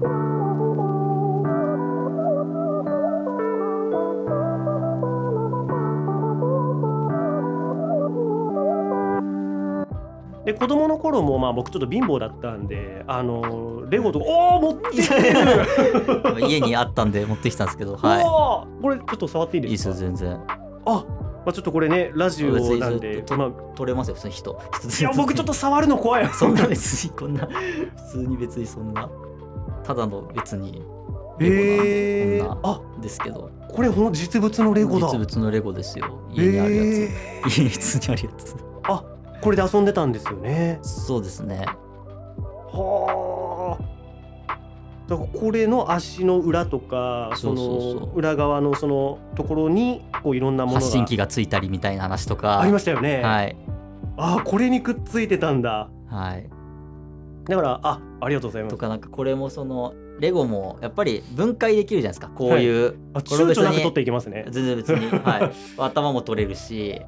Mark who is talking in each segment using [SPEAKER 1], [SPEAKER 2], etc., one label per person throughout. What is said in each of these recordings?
[SPEAKER 1] で子供の頃もまあ僕ちょっと貧乏だったんであのレゴとかおお持ってきてる。
[SPEAKER 2] 家にあったんで持ってきたんですけど は
[SPEAKER 1] おーこれちょっと触っていい
[SPEAKER 2] いいいです
[SPEAKER 1] ですか
[SPEAKER 2] よ全然。
[SPEAKER 1] あ、まあ、ちょっとこれねラジオなんで。
[SPEAKER 2] と
[SPEAKER 1] まあ
[SPEAKER 2] 取れますよ普通に人。
[SPEAKER 1] いや僕ちょっと触るの怖い。
[SPEAKER 2] そんな別にこんな普通に別にそんなただの別に
[SPEAKER 1] えー、
[SPEAKER 2] レゴなこんな
[SPEAKER 1] あ
[SPEAKER 2] ですけど。
[SPEAKER 1] これほんの実物のレゴだ。
[SPEAKER 2] 実物のレゴですよ。家にあるやつ、
[SPEAKER 1] え
[SPEAKER 2] 家に普通にあるやつ。
[SPEAKER 1] ーあこれで遊んでたんですよね。
[SPEAKER 2] そうですね。
[SPEAKER 1] はあ。だからこれの足の裏とかその裏側のそのところにこういろんなものが。
[SPEAKER 2] 発信機がついたりみたいな話とか。
[SPEAKER 1] ありましたよね、
[SPEAKER 2] はい。
[SPEAKER 1] あこれにくっついてたんだ。
[SPEAKER 2] はい。
[SPEAKER 1] だからあありがとうございます。
[SPEAKER 2] とかなんかこれもそのレゴもやっぱり分解できるじゃないですか。こういう、
[SPEAKER 1] あ
[SPEAKER 2] これ別に
[SPEAKER 1] 躊躇なく取っていきますね。
[SPEAKER 2] 全然別に、はい、頭も取れるし。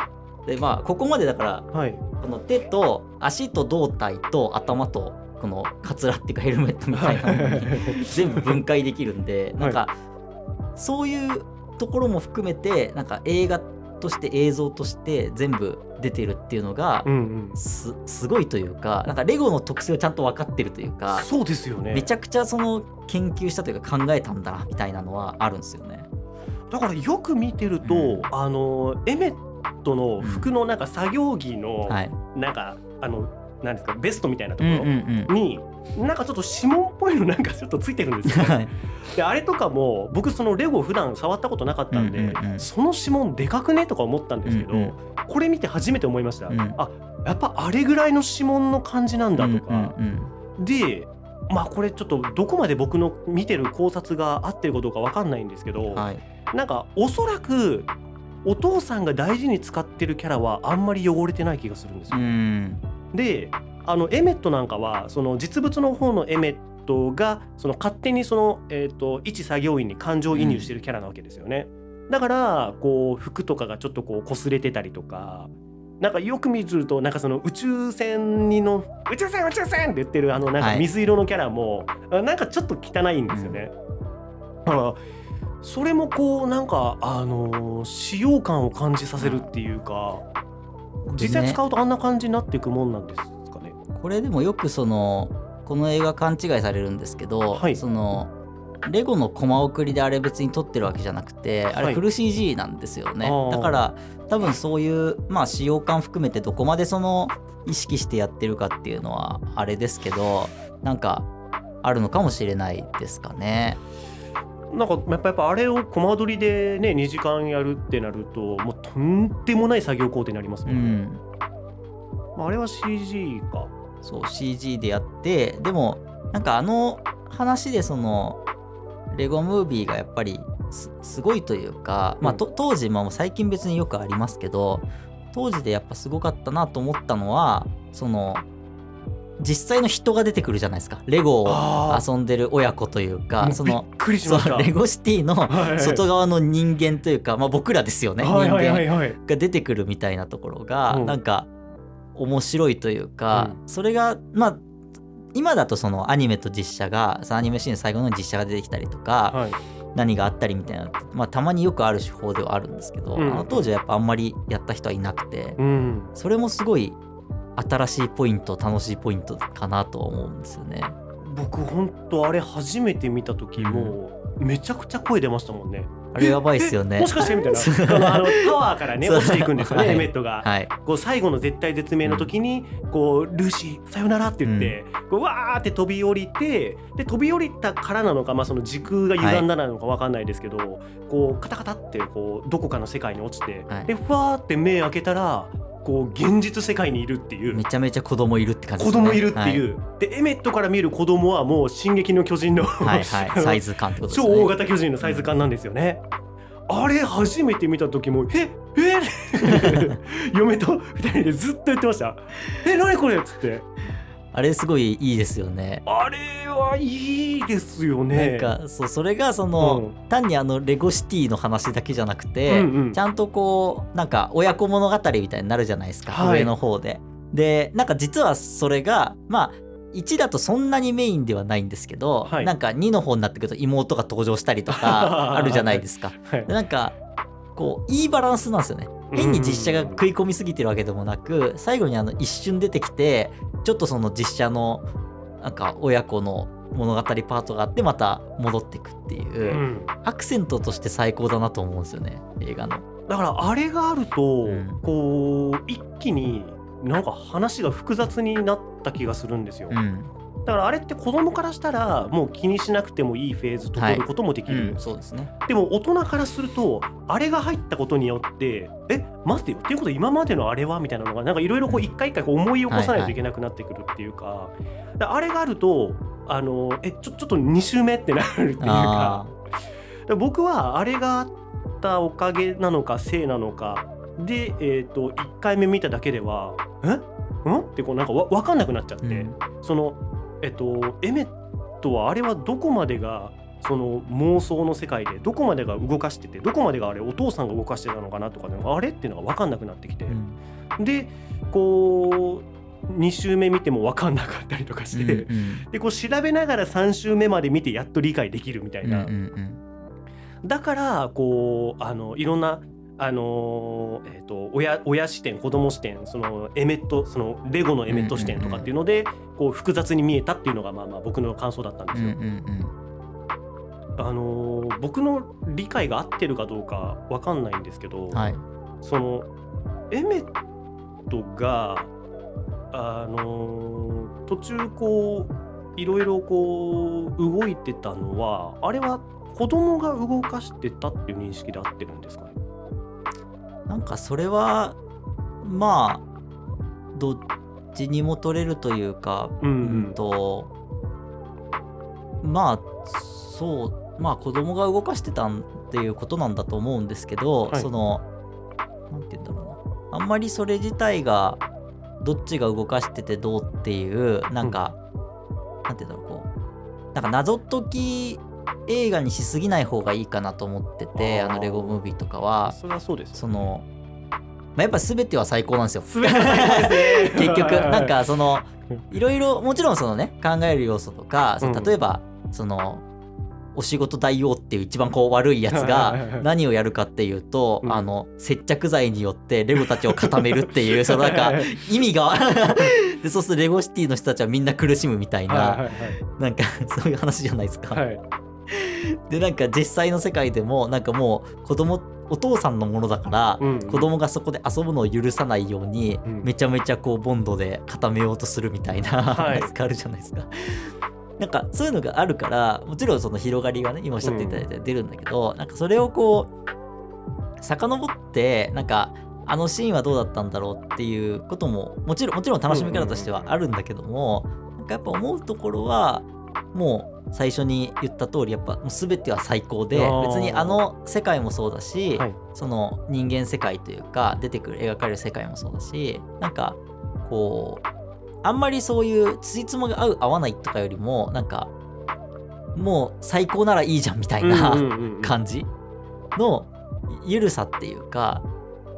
[SPEAKER 2] でまあここまでだから
[SPEAKER 1] はい。
[SPEAKER 2] この手と足と胴体と頭とこのカツラっていうかヘルメットみたいなのに 全部分解できるんでなんかそういうところも含めてなんか映画として映像として全部出てるっていうのが
[SPEAKER 1] うんうん。
[SPEAKER 2] すすごいというかなんかレゴの特性をちゃんと分かってるというか
[SPEAKER 1] そうですよね。
[SPEAKER 2] めちゃくちゃその研究したというか考えたんだなみたいなのはあるんですよね。
[SPEAKER 1] だからよく見てると、
[SPEAKER 2] うん。
[SPEAKER 1] あのエメットの服のなんか作業着の、
[SPEAKER 2] はい、
[SPEAKER 1] なんかあのなんですかベストみたいなと
[SPEAKER 2] うん
[SPEAKER 1] こ
[SPEAKER 2] うん。
[SPEAKER 1] ろに、なんかちょっと指紋っぽいのなんかちょっとついてるんですよ、であれとかも僕そのレゴ普段触ったことなかったんで、
[SPEAKER 2] うんうんうん。
[SPEAKER 1] その指紋でかくねとか思ったんですけど、
[SPEAKER 2] うんうん。
[SPEAKER 1] これ見て初めて思いました、
[SPEAKER 2] うん。
[SPEAKER 1] あやっぱあれぐらいの指紋の感じなんだとか、
[SPEAKER 2] うんうん
[SPEAKER 1] でまあこれちょっとどこまで僕の見てる考察が合ってるかどうかわかんないんですけど、
[SPEAKER 2] うんはい。
[SPEAKER 1] なんかおそらくお父さんが大事に使ってるキャラはあんまり汚れてない気がするんですよ。
[SPEAKER 2] うん。
[SPEAKER 1] であのエメットなんかはその実物の方のエメットがその勝手にその、えー、と一作業員に感情移入してるキャラなわけですよね。だからこう服とかがちょっとこう擦れてたりとか。なんかよく見るとなんかその宇宙船にの宇宙船宇宙船って言ってるあのなんか
[SPEAKER 2] はい
[SPEAKER 1] 水色のキャラも、あなんかちょっと汚いんですよね。だからそれもこうなんかあの使用感を感じさせるっていうか実際使うとあんな感じになっていくもんなんです。
[SPEAKER 2] これでもよくそのこの映画勘違いされるんですけど、
[SPEAKER 1] はい
[SPEAKER 2] そのレゴのコマ送りであれ別に撮ってるわけじゃなくてあ
[SPEAKER 1] はい
[SPEAKER 2] れフル CG なんですよね、
[SPEAKER 1] あー
[SPEAKER 2] だから多分そういうまあ使用感含めてどこまでその意識してやってるかっていうのはあれですけどなんかあるのかもしれないですかね。
[SPEAKER 1] なんかやっぱやっぱあれをコマ撮りでね2時間やるってなるともうとんでもない作業工程になります
[SPEAKER 2] う
[SPEAKER 1] もんね。
[SPEAKER 2] ん、
[SPEAKER 1] まああれは CG か。
[SPEAKER 2] そう CG でやってでもなんかあの話でそのレゴムービーがやっぱりすすごいというか、まあ、当時まあ最近別によくありますけど当時でやっぱすごかったなと思ったのはその実際の人が出てくるじゃないですか。レゴを遊んでる親子というかそのレゴシティの外側の人間というか、まあ、僕らですよね、人間。が出てくるみたいなところが、
[SPEAKER 1] うん。
[SPEAKER 2] なんか面白いというか、それがまあ今だとそのアニメと実写がそのアニメシーンの最後の実写が出てきたりとか、
[SPEAKER 1] はい。
[SPEAKER 2] 何があったりみたいな、まあ、たまによくある手法ではあるんですけど、
[SPEAKER 1] うん
[SPEAKER 2] あの当時はやっぱあんまりやった人はいなくて、
[SPEAKER 1] うん。
[SPEAKER 2] それもすごい新しいポイント楽しいポイントかなとは思うんですよね。
[SPEAKER 1] 僕本当あれ初めて見た時もうめちゃくちゃ声出ましたもんね。
[SPEAKER 2] あれやばいっすよね。
[SPEAKER 1] えもしかしてみたいな。あのタワーからね落ちていくんですよね、
[SPEAKER 2] はい。
[SPEAKER 1] エメットが。
[SPEAKER 2] はい、
[SPEAKER 1] こう最後の絶対絶命の時にこうルーシーさよならって言って、こうわーって飛び降りてで飛び降りたからなのか、まあ、その時空が歪んだなのかわかんないですけど、こうカタカタってこうどこかの世界に落ちて、
[SPEAKER 2] はい。
[SPEAKER 1] でふわーって目開けたらこう現実世界にいるっていう
[SPEAKER 2] め。ちゃめちゃ子供いるって感じ
[SPEAKER 1] 子
[SPEAKER 2] ですね。
[SPEAKER 1] 供いるっていう、でエメットから見る子供はもう「進撃の巨人の」
[SPEAKER 2] はい、はいはい、サイズ感ってことです
[SPEAKER 1] 超
[SPEAKER 2] ね。
[SPEAKER 1] 大型巨人のサイズ感なんですよね。あれ初めて見た時も「え？え？嫁と二人でずっと言ってました「え？何これ?」っつって
[SPEAKER 2] あれすごいいいですよね。
[SPEAKER 1] あれはいいですよね。
[SPEAKER 2] なんかそうそれがその、単にあのレゴシティの話だけじゃなくて、
[SPEAKER 1] うんうん
[SPEAKER 2] ちゃんとこうなんか親子物語みたいになるじゃないですか、
[SPEAKER 1] はい
[SPEAKER 2] 上の方で。でなんか実はそれがまあ1だとそんなにメインではないんですけど、
[SPEAKER 1] はい
[SPEAKER 2] なんか2の方になってくると妹が登場したりとか あるじゃないですか。
[SPEAKER 1] はい
[SPEAKER 2] でなんかこういいバランスなんですよね。変に実写が食い込みすぎてるわけでもなく最後にあの一瞬出てきてちょっとその実写のなんか親子の物語パートがあってまた戻ってくっていう、
[SPEAKER 1] うん。
[SPEAKER 2] アクセントとして最高だなと思うんですよね映画の。
[SPEAKER 1] だからあれがあると、
[SPEAKER 2] うん。
[SPEAKER 1] こう一気になんか話が複雑になった気がするんですよ、
[SPEAKER 2] うん、
[SPEAKER 1] だからあれって子供からしたらもう気にしなくてもいいフェーズと取ることもできる、
[SPEAKER 2] うんそうですね。
[SPEAKER 1] でも大人からするとあれが入ったことによってえ待ってよ。っていうこと今までのあれはみたいなのがなんかいろいろこう一回一回こう思い起こさないといけなくなってくるっていうか,、あれがあるとあのえちょちょっと2周目ってなるっていうか。
[SPEAKER 2] あ
[SPEAKER 1] で僕はあれがあったおかげなのかせいなのか。で、えー、と1回目見ただけでは「え？ん?」ってこうなんかわ分かんなくなっちゃって、
[SPEAKER 2] うん。
[SPEAKER 1] そのえっとエメットはあれはどこまでがその妄想の世界でどこまでが動かしててどこまでがあれお父さんが動かしてたのかなとかねあれっていうのが分かんなくなってきて、
[SPEAKER 2] うん。
[SPEAKER 1] でこう2周目見ても分かんなかったりとかして、
[SPEAKER 2] うん
[SPEAKER 1] でこう調べながら3周目まで見てやっと理解できるみたいな。
[SPEAKER 2] うんうん。
[SPEAKER 1] だからこうあのいろんなあのーえー、と親親視点子供視点そのエメットそのレゴのエメット視点とかっていうので、こう複雑に見えたっていうのがまあまあ僕の感想だったんで
[SPEAKER 2] うんう
[SPEAKER 1] すよ。
[SPEAKER 2] ん。
[SPEAKER 1] あのー僕の理解が合ってるかどうかわかんないんですけど、
[SPEAKER 2] うんはい。
[SPEAKER 1] そのエメットがあのー途中こういろいろこう動いてたのはあれは子供が動かしてたっていう認識で合ってるんですかね？
[SPEAKER 2] なんかそれはまあどっちにも取れるというか、
[SPEAKER 1] うんうん。
[SPEAKER 2] うんとまあそうまあ子供が動かしてたっていうことなんだと思うんですけど、
[SPEAKER 1] はい。
[SPEAKER 2] そのなんて言うんだろうな。あんまりそれ自体がどっちが動かしててどうっていうなんか、なんて言うんだろうこうなんか謎解き映画にしすぎない方がいいかなと思ってて
[SPEAKER 1] あ
[SPEAKER 2] のレゴムービーとかは。
[SPEAKER 1] それはそうです
[SPEAKER 2] その、まあ、やっぱ全ては最高なんですよ。結局なんかそのいろいろもちろんそのね考える要素とか例えばそのお仕事大王っていう一番こう悪いやつが何をやるかっていうと
[SPEAKER 1] うん。
[SPEAKER 2] あの接着剤によってレゴたちを固めるっていう そのなんか意味がでそうするとレゴシティの人たちはみんな苦しむみたい
[SPEAKER 1] はいはい
[SPEAKER 2] ななんかそういう話じゃないですか。
[SPEAKER 1] はいはい
[SPEAKER 2] でなんか実際の世界でもなんかもう子供お父さんのものだから、
[SPEAKER 1] うん
[SPEAKER 2] 子供がそこで遊ぶのを許さないように、
[SPEAKER 1] うん。
[SPEAKER 2] めちゃめちゃこうボンドで固めようとするみたいな
[SPEAKER 1] はい。
[SPEAKER 2] あるじゃないですか。なんかそういうのがあるからもちろんその広がりがね今おっしゃっていただいて出るんだけど、なんかそれをこう遡ってなんかあのシーンはどうだったんだろうっていうことももちろんもちろん楽しみ方としてはあるんだけども、なんかやっぱ思うところはもう最初に言った通りやっぱもう全ては最高で別にあの世界もそうだし、
[SPEAKER 1] はい。
[SPEAKER 2] その人間世界というか出てくる描かれる世界もそうだしなんかこうあんまりそういうつじつまが合う合わないとかよりもなんかもう最高ならいいじゃんみたいな、感じのゆるさっていうか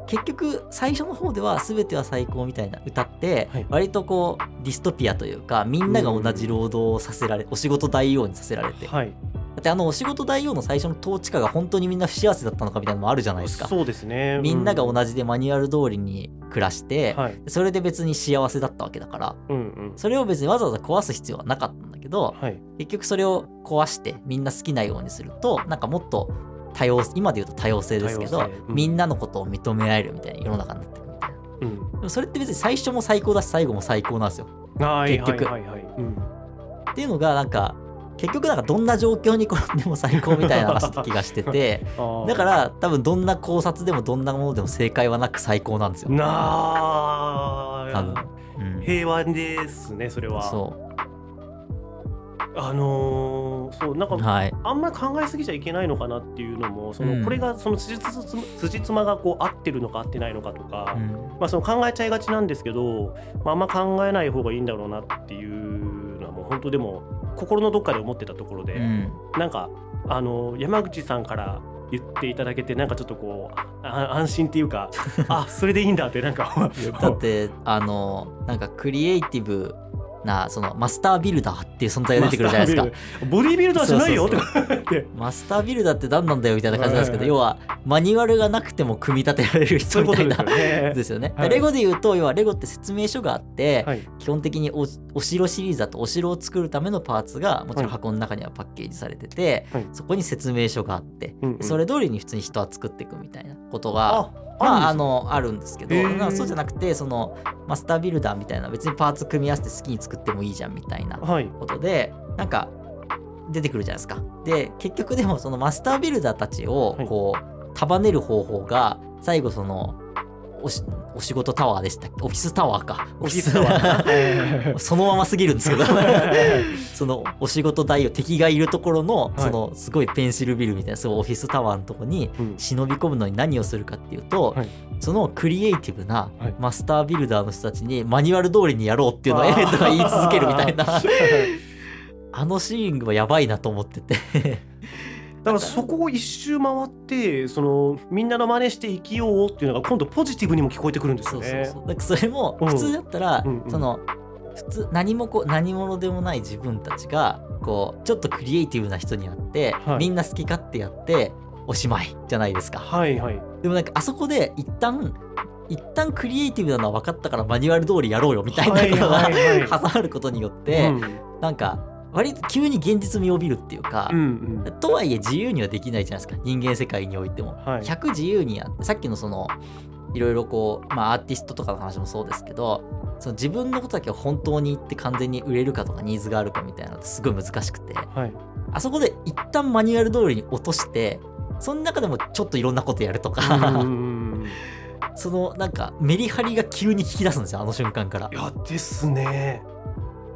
[SPEAKER 2] 結局最初の方では全ては最高みたいな歌って
[SPEAKER 1] はい。
[SPEAKER 2] 割とこうディストピアというかみんなが同じ労働をさせられお仕事大王にさせられて。だ
[SPEAKER 1] はい。
[SPEAKER 2] ってあのお仕事大王の最初の統治下が本当にみんな不幸せだったのかみたいなのもあるじゃないですか。
[SPEAKER 1] そうですね。
[SPEAKER 2] みんなが同じでマニュアル通りに暮らして
[SPEAKER 1] はい。
[SPEAKER 2] それで別に幸せだったわけだから。
[SPEAKER 1] うんうん。
[SPEAKER 2] それを別にわざわざ壊す必要はなかったんだけど
[SPEAKER 1] はい。
[SPEAKER 2] 結局それを壊してみんな好きなようにするとなんかもっと多様今で言うと多様性ですけど、
[SPEAKER 1] うん。
[SPEAKER 2] みんなのことを認め合えるみたいな世の中になってくるみたいな。
[SPEAKER 1] うん。
[SPEAKER 2] でもそれって別に最初も最高だし最後も最高なんですよ。
[SPEAKER 1] はい
[SPEAKER 2] 結局
[SPEAKER 1] はいはい。はいうん。
[SPEAKER 2] っていうのがなんか結局なんかどんな状況に転んでも最高みたいな話って気がしてて だから多分どんな考察でもどんなものでも正解はなく最高なんですよ。
[SPEAKER 1] なあ
[SPEAKER 2] 多分。うん。
[SPEAKER 1] 平和ですねそれは。
[SPEAKER 2] そ
[SPEAKER 1] あのーそうなんか
[SPEAKER 2] うはい。
[SPEAKER 1] あんまり考えすぎちゃいけないのかなっていうのもその、
[SPEAKER 2] うん
[SPEAKER 1] これがその辻褄辻褄がこう合ってるのか合ってないのかとか、
[SPEAKER 2] うん。
[SPEAKER 1] まあ、その考えちゃいがちなんですけど、まあ、あんま考えない方がいいんだろうなっていうのはもう本当でも心のどっかで思ってたところで、
[SPEAKER 2] うん。
[SPEAKER 1] なんかあの山口さんから言っていただけてなんかちょっとこうあ安心っていうか あそれでいいんだってなんか
[SPEAKER 2] だってあのなんかクリエイティブなそのマスタービルダーっていう存在が出てくるじゃないですか。
[SPEAKER 1] ボディービルダーじゃないよ。って。
[SPEAKER 2] マスタービルダーって何なんだよみたいな感じなんですけど、
[SPEAKER 1] はい
[SPEAKER 2] 要はマニュアルがなくても組み立てられる人みたい。な
[SPEAKER 1] ですよね。
[SPEAKER 2] レゴで言うと要はレゴって説明書があって、
[SPEAKER 1] はい。
[SPEAKER 2] 基本的におお城シリーズだとお城を作るためのパーツがもちろん箱の中にはパッケージされてて、
[SPEAKER 1] はい。
[SPEAKER 2] そこに説明書があって、それ通りに普通に人は作っていくみたいなことが
[SPEAKER 1] あ
[SPEAKER 2] まあ、あのあるんですけど
[SPEAKER 1] へー。
[SPEAKER 2] なんかそうじゃなくてそのマスタービルダーみたいな別にパーツ組み合わせて好きに作ってもいいじゃんみたいな
[SPEAKER 1] はい。
[SPEAKER 2] ことでなんか出てくるじゃないですか。で結局でもそのマスタービルダーたちを
[SPEAKER 1] はい。
[SPEAKER 2] こう束ねる方法が最後そのおしお仕事タワーでしたオフィスタワーか。
[SPEAKER 1] オフィスタワー。
[SPEAKER 2] そのまますぎるんですけど。そのお仕事台を敵がいるところの
[SPEAKER 1] い。
[SPEAKER 2] そのすごいペンシルビルみたいなすごいオフィスタワーのとこに
[SPEAKER 1] うん。
[SPEAKER 2] 忍び込むのに何をするかっていうと、
[SPEAKER 1] はい。
[SPEAKER 2] そのクリエイティブな
[SPEAKER 1] はい。
[SPEAKER 2] マスタービルダーの人たちにマニュアル通りにやろうっていうのをエレントが言い続けるみたいな。あのシーンはやばいなと思ってて
[SPEAKER 1] だからそこを一周回ってそのみんなの真似して生きようっていうのが今度ポジティブにも聞こえてくるんです
[SPEAKER 2] そ
[SPEAKER 1] よね。
[SPEAKER 2] うそうそうだからそれも
[SPEAKER 1] うん
[SPEAKER 2] 普通だったら、
[SPEAKER 1] うんうん
[SPEAKER 2] その普通何もこう何者でもない自分たちがこうちょっとクリエイティブな人に会って、
[SPEAKER 1] はい
[SPEAKER 2] みんな好き勝手やっておしまいじゃないですか。
[SPEAKER 1] はいはい。
[SPEAKER 2] でもなんかあそこで一旦一旦クリエイティブなのは分かったからマニュアル通りやろうよみたいなことが、
[SPEAKER 1] はい
[SPEAKER 2] 挟まることによって、
[SPEAKER 1] うん
[SPEAKER 2] なんか割と急に現実味を帯びるっていうか、
[SPEAKER 1] うんうん。
[SPEAKER 2] とはいえ自由にはできないじゃないですか。人間世界においても。
[SPEAKER 1] はい。
[SPEAKER 2] 100自由にやってさっきのそのいろいろこう、まあ、アーティストとかの話もそうですけどその自分のことだけを本当に言って完全に売れるかとかニーズがあるかみたいなのってすごい難しくて
[SPEAKER 1] はい。
[SPEAKER 2] あそこで一旦マニュアル通りに落としてその中でもちょっといろんなことやると
[SPEAKER 1] うん
[SPEAKER 2] か そのなんかメリハリが急に効き出すんですよあの瞬間から。
[SPEAKER 1] い。やですね。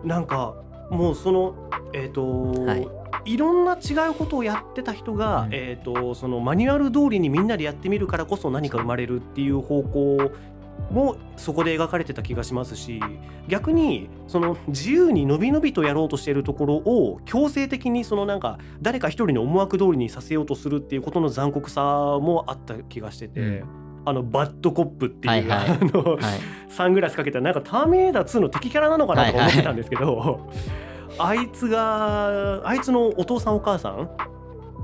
[SPEAKER 1] なんかもうそのえっ、と、
[SPEAKER 2] はい。
[SPEAKER 1] い、ろんな違うことをやってた人が、
[SPEAKER 2] うん
[SPEAKER 1] えっ、とそのマニュアル通りにみんなでやってみるからこそ何か生まれるっていう方向もそこで描かれてた気がしますし逆にその自由にのびのびとやろうとしているところを強制的にそのなんか誰か一人の思惑通りにさせようとするっていうことの残酷さもあった気がしてて、
[SPEAKER 2] うん
[SPEAKER 1] あのバッドコップっていう、
[SPEAKER 2] はいはい。
[SPEAKER 1] あの
[SPEAKER 2] はい。
[SPEAKER 1] サングラスかけたなんかターミネーター2の敵キャラなのかなとか思ってたんですけど、あいつがあいつのお父さんお母さん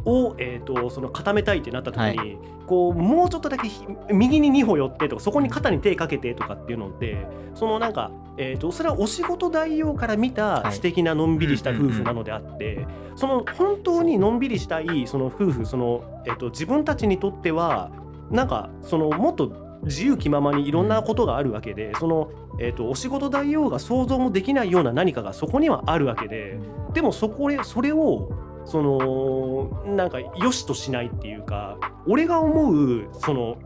[SPEAKER 1] を、えー、とその固めたいってなった時に、
[SPEAKER 2] はい。
[SPEAKER 1] こうもうちょっとだけひ右に2歩寄ってとかそこに肩に手かけてとかっていうのってそのなんか、えー、とそれはお仕事代用から見た
[SPEAKER 2] はい。
[SPEAKER 1] 素敵なのんびりした夫婦なのであって、その本当にのんびりしたいその夫婦その、えー、と自分たちにとってはなんかそのもっと自由気ままにいろんなことがあるわけで、その、えー、とお仕事代用が想像もできないような何かがそこにはあるわけででもそこでそれをそのなんか良しとしないっていうか俺が思うその。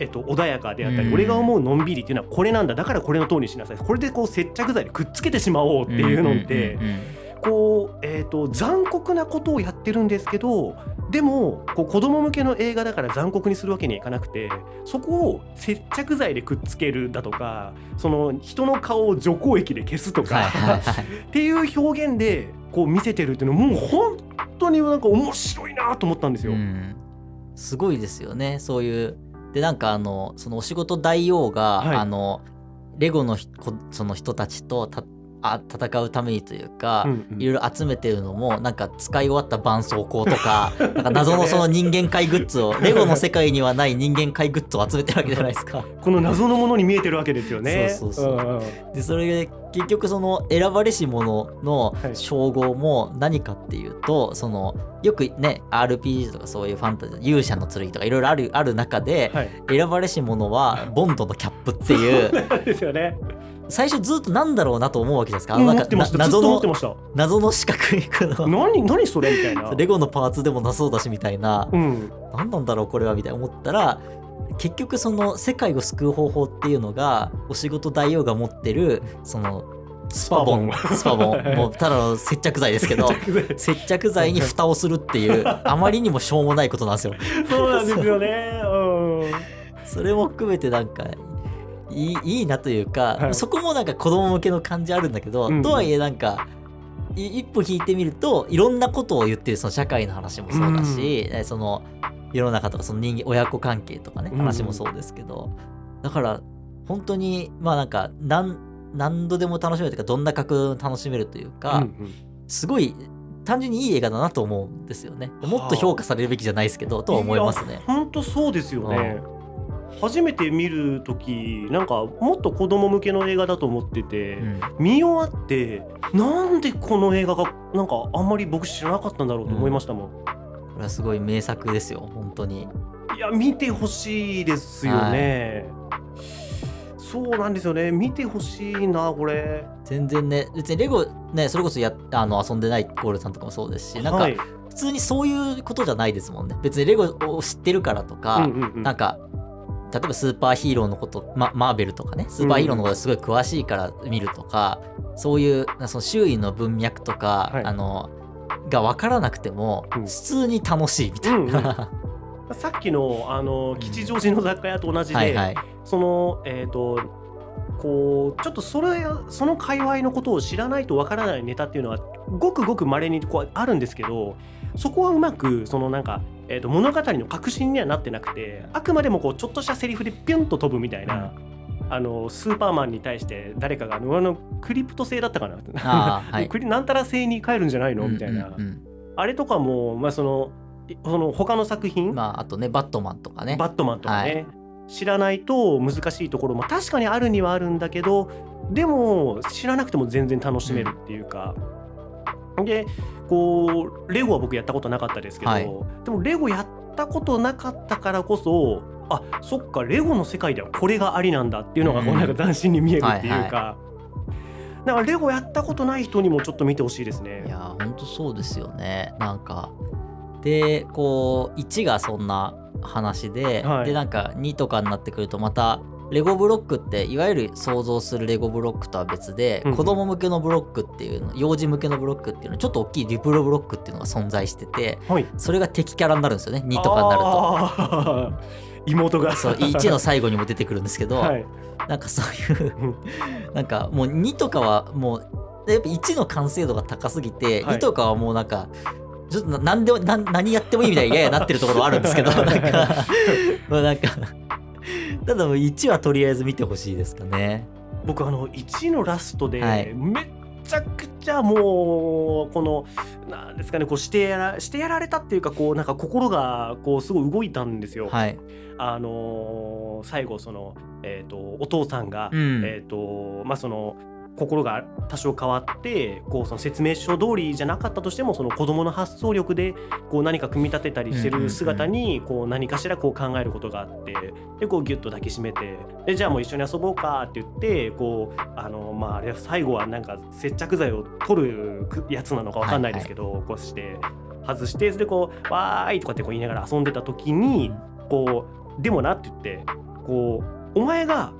[SPEAKER 1] えっと、穏やかであったり、
[SPEAKER 2] うん。
[SPEAKER 1] 俺が思うのんびりっていうのはこれなんだ。だからこれの通りにしなさい。これでこう接着剤でくっつけてしまおうっていうのって、こう、えー、と残酷なことをやってるんですけどでもこう子供向けの映画だから残酷にするわけにはいかなくてそこを接着剤でくっつけるだとかその人の顔を除光液で消すとか、
[SPEAKER 2] はいはいはい。
[SPEAKER 1] っていう表現でこう見せてるっていうのもう本当になんか面白いなと思ったんですよ。
[SPEAKER 2] うん、すごいですよね。そういう。でなんかあのそのお仕事大王が、
[SPEAKER 1] はい。
[SPEAKER 2] あのレゴのひこその人たちとたあ戦うためにというか、
[SPEAKER 1] うんうん
[SPEAKER 2] いろいろ集めてるのもなんか使い終わった絆創膏とか なんか謎のその人間界グッズをレゴの世界にはない人間界グッズを集めてるわけじゃないですか。
[SPEAKER 1] この謎のものに見えてるわけですよね。
[SPEAKER 2] そうそうそうん
[SPEAKER 1] ん
[SPEAKER 2] でそれで結局その選ばれし者の
[SPEAKER 1] はい
[SPEAKER 2] 称号も何かっていうと、そのよくね RPG とかそういうファンタジー勇者の剣とかいろいろあるある中で、
[SPEAKER 1] はい、
[SPEAKER 2] 選ばれし者はボンドのキャップっていう
[SPEAKER 1] そうですよね。
[SPEAKER 2] 最初ずっとなんだろうなと思うわけですか。謎の。謎の四角いこの
[SPEAKER 1] 何何それみたいな。
[SPEAKER 2] レゴのパーツでもなそうだしみたいな、
[SPEAKER 1] うん。
[SPEAKER 2] 何なんだろうこれはみたいな思ったら結局その世界を救う方法っていうのがお仕事大王が持ってるそのスパボンスパボン もうただの接着剤ですけど接着剤に蓋をするっていうあまりにもしょうもないことなんですよ。
[SPEAKER 1] そうなんですよね。うん。
[SPEAKER 2] それも含めてなんかいいいいなというか、
[SPEAKER 1] はい。
[SPEAKER 2] そこもなんか子供向けの感じあるんだけど、
[SPEAKER 1] うん
[SPEAKER 2] とはいえなんかい一歩引いてみるといろんなことを言ってるその社会の話もそうだし、えその世の中とかその人間親子関係とかね
[SPEAKER 1] うん
[SPEAKER 2] 話もそうですけど、だから本当にまあなんかなん何度でも楽しめるというかどんな角度でも楽しめるというか、
[SPEAKER 1] うんうん。
[SPEAKER 2] すごい単純にいい映画だなと思うんですよね。もっと評価されるべきじゃないですけどとは思いますね。
[SPEAKER 1] 本当そうですよね。初めて見る時なんかもっと子供向けの映画だと思ってて、
[SPEAKER 2] うん。
[SPEAKER 1] 見終わってなんでこの映画がなんかあんまり僕知らなかったんだろうと思いましたもん。
[SPEAKER 2] これはすごい名作ですよ本当に。
[SPEAKER 1] いや見てほしいですよね。そうなんですよね。見てほしいなこれ。
[SPEAKER 2] 全然ね別にレゴねそれこそやあの遊んでないゴールさんとかもそうですしなんか
[SPEAKER 1] はい
[SPEAKER 2] 普通にそういうことじゃないですもんね。別にレゴを知ってるからとか、
[SPEAKER 1] うんうんうん。
[SPEAKER 2] なんか例えばスーパーヒーローのこと、ま、マーベルとかねスーパーヒーローのことすごい詳しいから見るとか、そういうその周囲の文脈とか、
[SPEAKER 1] はい。
[SPEAKER 2] あのが分からなくても、
[SPEAKER 1] うん。
[SPEAKER 2] 普通に楽しいみたいな、
[SPEAKER 1] さっきのあの吉祥寺の雑貨屋と同じで、
[SPEAKER 2] はいはい。
[SPEAKER 1] そのえっ、とこうちょっとそれその界隈のことを知らないとわからないネタっていうのはごくごく稀にこうあるんですけどそこはうまくそのなんか、えー、と物語の核心にはなってなくてあくまでもこうちょっとしたセリフでピュンと飛ぶみたいな、あのスーパーマンに対して誰かがあのクリプト製だったかな
[SPEAKER 2] はい。
[SPEAKER 1] クリなんたら製に帰るんじゃないの？みたいな、
[SPEAKER 2] うんうん。
[SPEAKER 1] あれとかも、まあ、そのいその他の作品、
[SPEAKER 2] うんまああとねバットマンとかね。
[SPEAKER 1] バットマンとかね、
[SPEAKER 2] はい。
[SPEAKER 1] 知らないと難しいところも確かにあるにはあるんだけどでも知らなくても全然楽しめるっていうか、でこうレゴは僕やったことなかったですけど、
[SPEAKER 2] はい。
[SPEAKER 1] でもレゴやったことなかったからこそあそっかレゴの世界ではこれがありなんだっていうのがこう
[SPEAKER 2] うん
[SPEAKER 1] なんか斬新に見えるっていう
[SPEAKER 2] はい
[SPEAKER 1] か。だからレゴやったことない人にもちょっと見てほしいですね。
[SPEAKER 2] いやーほんとそうですよね。なんかでこう1がそんな話で、
[SPEAKER 1] はい。
[SPEAKER 2] でなんか2とかになってくるとまたレゴブロックっていわゆる想像するレゴブロックとは別で、
[SPEAKER 1] うんうん。
[SPEAKER 2] 子供向けのブロックっていうの幼児向けのブロックっていうのちょっと大きいデュプロブロックっていうのが存在してて
[SPEAKER 1] はい、
[SPEAKER 2] それが敵キャラになるんですよね。2とかになると。
[SPEAKER 1] 妹が。
[SPEAKER 2] そう。1の最後にも出てくるんですけど、
[SPEAKER 1] はい、
[SPEAKER 2] なんかそういうなんかもう2とかはもうやっぱ1の完成度が高すぎて、
[SPEAKER 1] はい。
[SPEAKER 2] 2とかはもうなんかちょっとな何でも何何やってもいいみたいにややなってるところはあるんですけど なんかまあなんか ただもう1はとりあえず見てほしいですかね。
[SPEAKER 1] 僕あの1のラストで、
[SPEAKER 2] はい
[SPEAKER 1] めっちゃくちゃもうこのなんですかねこうしてやらしてやられたっていうかこうなんか心がこうすごい動いたんですよ。
[SPEAKER 2] はい。
[SPEAKER 1] あのー最後その、えー、とお父さんが、
[SPEAKER 2] うん。
[SPEAKER 1] えーとまあ、その心が多少変わってこうその説明書通りじゃなかったとしてもその子供の発想力でこう何か組み立てたりしてる姿にこう何かしらこう考えることがあってでこうギュッと抱きしめてでじゃあもう一緒に遊ぼうかって言ってこうあのまああれ最後はなんか接着剤を取るやつなのかわかんないですけど、こうして外してそれでこう「わーい」とかってこう言いながら遊んでた時にこう「でもな」って言ってこうお前が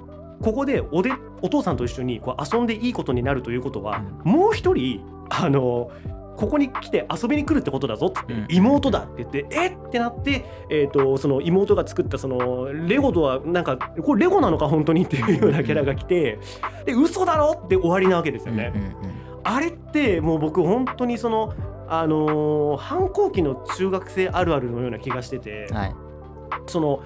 [SPEAKER 1] ここでおでお父さんと一緒にこう遊んでいいことになるということは、もう一人あのここに来て遊びに来るってことだぞって言って、
[SPEAKER 2] うん
[SPEAKER 1] 妹だって言ってえってなって、えー、とその妹が作ったそのレゴとはなんかこれレゴなのか本当にっていうようなキャラが来てで嘘だろって終わりなわけですよね。
[SPEAKER 2] うんうん
[SPEAKER 1] あれってもう僕本当にそのあのー反抗期の中学生あるあるのような気がしてて、
[SPEAKER 2] うんはい。
[SPEAKER 1] その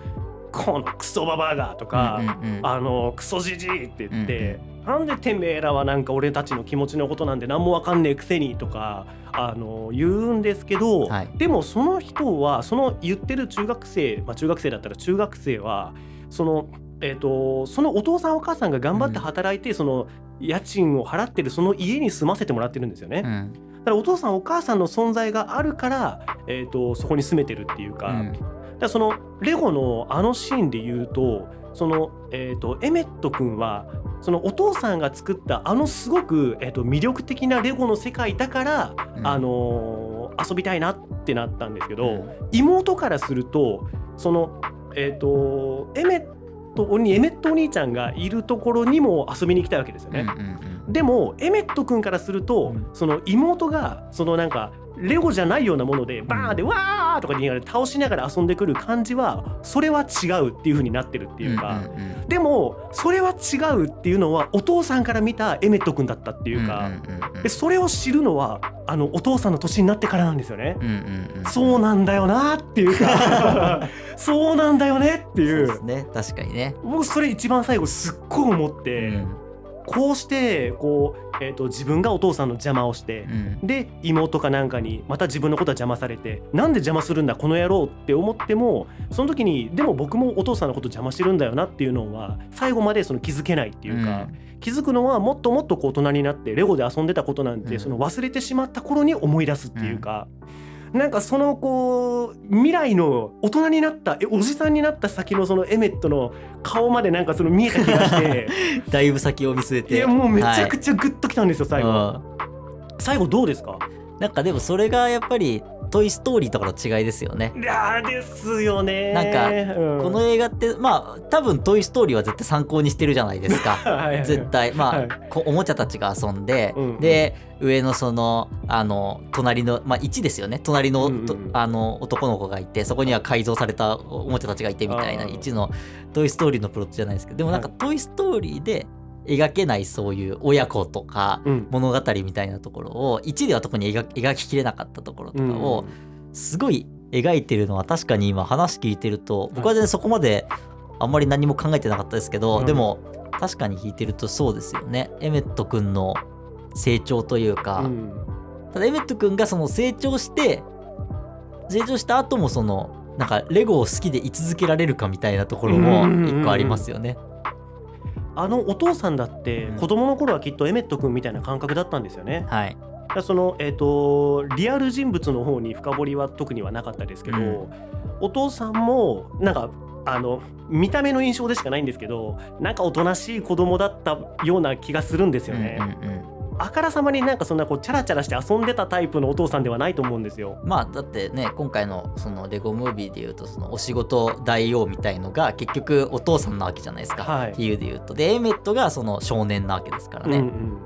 [SPEAKER 1] このクソババアがとか、
[SPEAKER 2] うんうんうん。
[SPEAKER 1] あのクソじじいって言って、なんでてめえらはなんか俺たちの気持ちのことなんて何もわかんねえくせにとかあの言うんですけど、
[SPEAKER 2] はい。
[SPEAKER 1] でもその人はその言ってる中学生、まあ、中学生だったら中学生はその,、えー、とそのお父さんお母さんが頑張って働いて、その家賃を払ってるその家に住ませてもらってるんですよね。
[SPEAKER 2] うん。
[SPEAKER 1] だからお父さんお母さんの存在があるから、えー、とそこに住めてるっていうか。
[SPEAKER 2] うん
[SPEAKER 1] だそのレゴのあのシーンで言うとその、えー、とエメット君はそのお父さんが作ったあのすごく、えー、と魅力的なレゴの世界だから、
[SPEAKER 2] うん。
[SPEAKER 1] あのー遊びたいなってなったんですけど、
[SPEAKER 2] うん。
[SPEAKER 1] 妹からするとその、えー、とエメットおにエメットお兄ちゃんがいるところにも遊びに行きたいわけですよね。
[SPEAKER 2] うんうん。
[SPEAKER 1] でもエメット君からすると、
[SPEAKER 2] うん。
[SPEAKER 1] その妹がそのなんかレゴじゃないようなものでバーンでわーとか言いながら倒しながら遊んでくる感じはそれは違うっていう風になってるっていうか、でもそれは違うっていうのはお父さんから見たエメット君だったっていうか、でそれを知るのはあのお父さんの年になってからなんですよね。そうなんだよなっていうか。そうなんだよねっていう。
[SPEAKER 2] ね。確かにね。
[SPEAKER 1] 僕それ一番最後すっごい思って。
[SPEAKER 2] うん
[SPEAKER 1] こうしてこう、えー、と自分がお父さんの邪魔をして
[SPEAKER 2] う、ん。
[SPEAKER 1] で妹かなんかにまた自分のことは邪魔されてなんで邪魔するんだこの野郎って思ってもその時にでも僕もお父さんのこと邪魔してるんだよなっていうのは最後までその気づけないっていうか、気づくのはもっともっとこう大人になってレゴで遊んでたことなんて、
[SPEAKER 2] うん。
[SPEAKER 1] その忘れてしまった頃に思い出すっていうか。なんかそのこう未来の大人になったえおじさんになった先のそのエメットの顔までなんかその見えた気がして。
[SPEAKER 2] だいぶ先を見据えて。
[SPEAKER 1] いやもうめちゃく
[SPEAKER 2] ち
[SPEAKER 1] ちゃグッときたんですよ最後、
[SPEAKER 2] ゃ、
[SPEAKER 1] 最後どうですか？
[SPEAKER 2] うんなんかでもそれがやっぱり「トイ・ストーリー」とかの違いですよね。
[SPEAKER 1] いやーですよね。
[SPEAKER 2] なんか
[SPEAKER 1] うん。
[SPEAKER 2] この映画ってまあ多分「トイ・ストーリー」は絶対参考にしてるじゃないですか。
[SPEAKER 1] はいはい。
[SPEAKER 2] 絶対。まあ、
[SPEAKER 1] はい。
[SPEAKER 2] こおもちゃたちが遊んで、
[SPEAKER 1] うん
[SPEAKER 2] で上のそのあの隣のまあ1ですよね。隣の,と、
[SPEAKER 1] うんうん。
[SPEAKER 2] あの男の子がいてそこには改造されたおもちゃたちがいてみたいな
[SPEAKER 1] あー。
[SPEAKER 2] 1の「トイ・ストーリー」のプロットじゃないですけどでもなんか
[SPEAKER 1] は「
[SPEAKER 2] トイ・ストーリー」で描けないそういう親子とか
[SPEAKER 1] うん。
[SPEAKER 2] 物語みたいなところを1では特に描描ききれなかったところとかをすごい描いてるのは確かに今話聞いてると僕は全然そこまであんまり何も考えてなかったですけど、
[SPEAKER 1] うん。
[SPEAKER 2] でも確かに聞いてるとそうですよね。エメット君の成長というか、
[SPEAKER 1] うん。
[SPEAKER 2] ただエメット君がその成長して成長した後もそのなんかレゴを好きで居続けられるかみたいなところも一個ありますよね。
[SPEAKER 1] あのお父さんだって
[SPEAKER 2] うん
[SPEAKER 1] 子供の頃はきっとエメット君みたいな感覚だったんですよね。
[SPEAKER 2] はい、
[SPEAKER 1] そのえっ、とリアル人物の方に深掘りは特にはなかったですけど、
[SPEAKER 2] うん
[SPEAKER 1] お父さんもなんかあの見た目の印象でしかないんですけどなんかおとなしい子供だったような気がするんですよね。
[SPEAKER 2] うんうんうん
[SPEAKER 1] あからさまになんかそんなこうチャラチャラして遊んでたタイプのお父さんではないと思うんですよ。
[SPEAKER 2] まあだってね今回のそのレゴムービーでいうとそのお仕事大王みたいのが結局お父さんなわけじゃないですか、
[SPEAKER 1] はい。
[SPEAKER 2] 比喩でいうと。でエメットがその少年なわけですからね、
[SPEAKER 1] うんうん、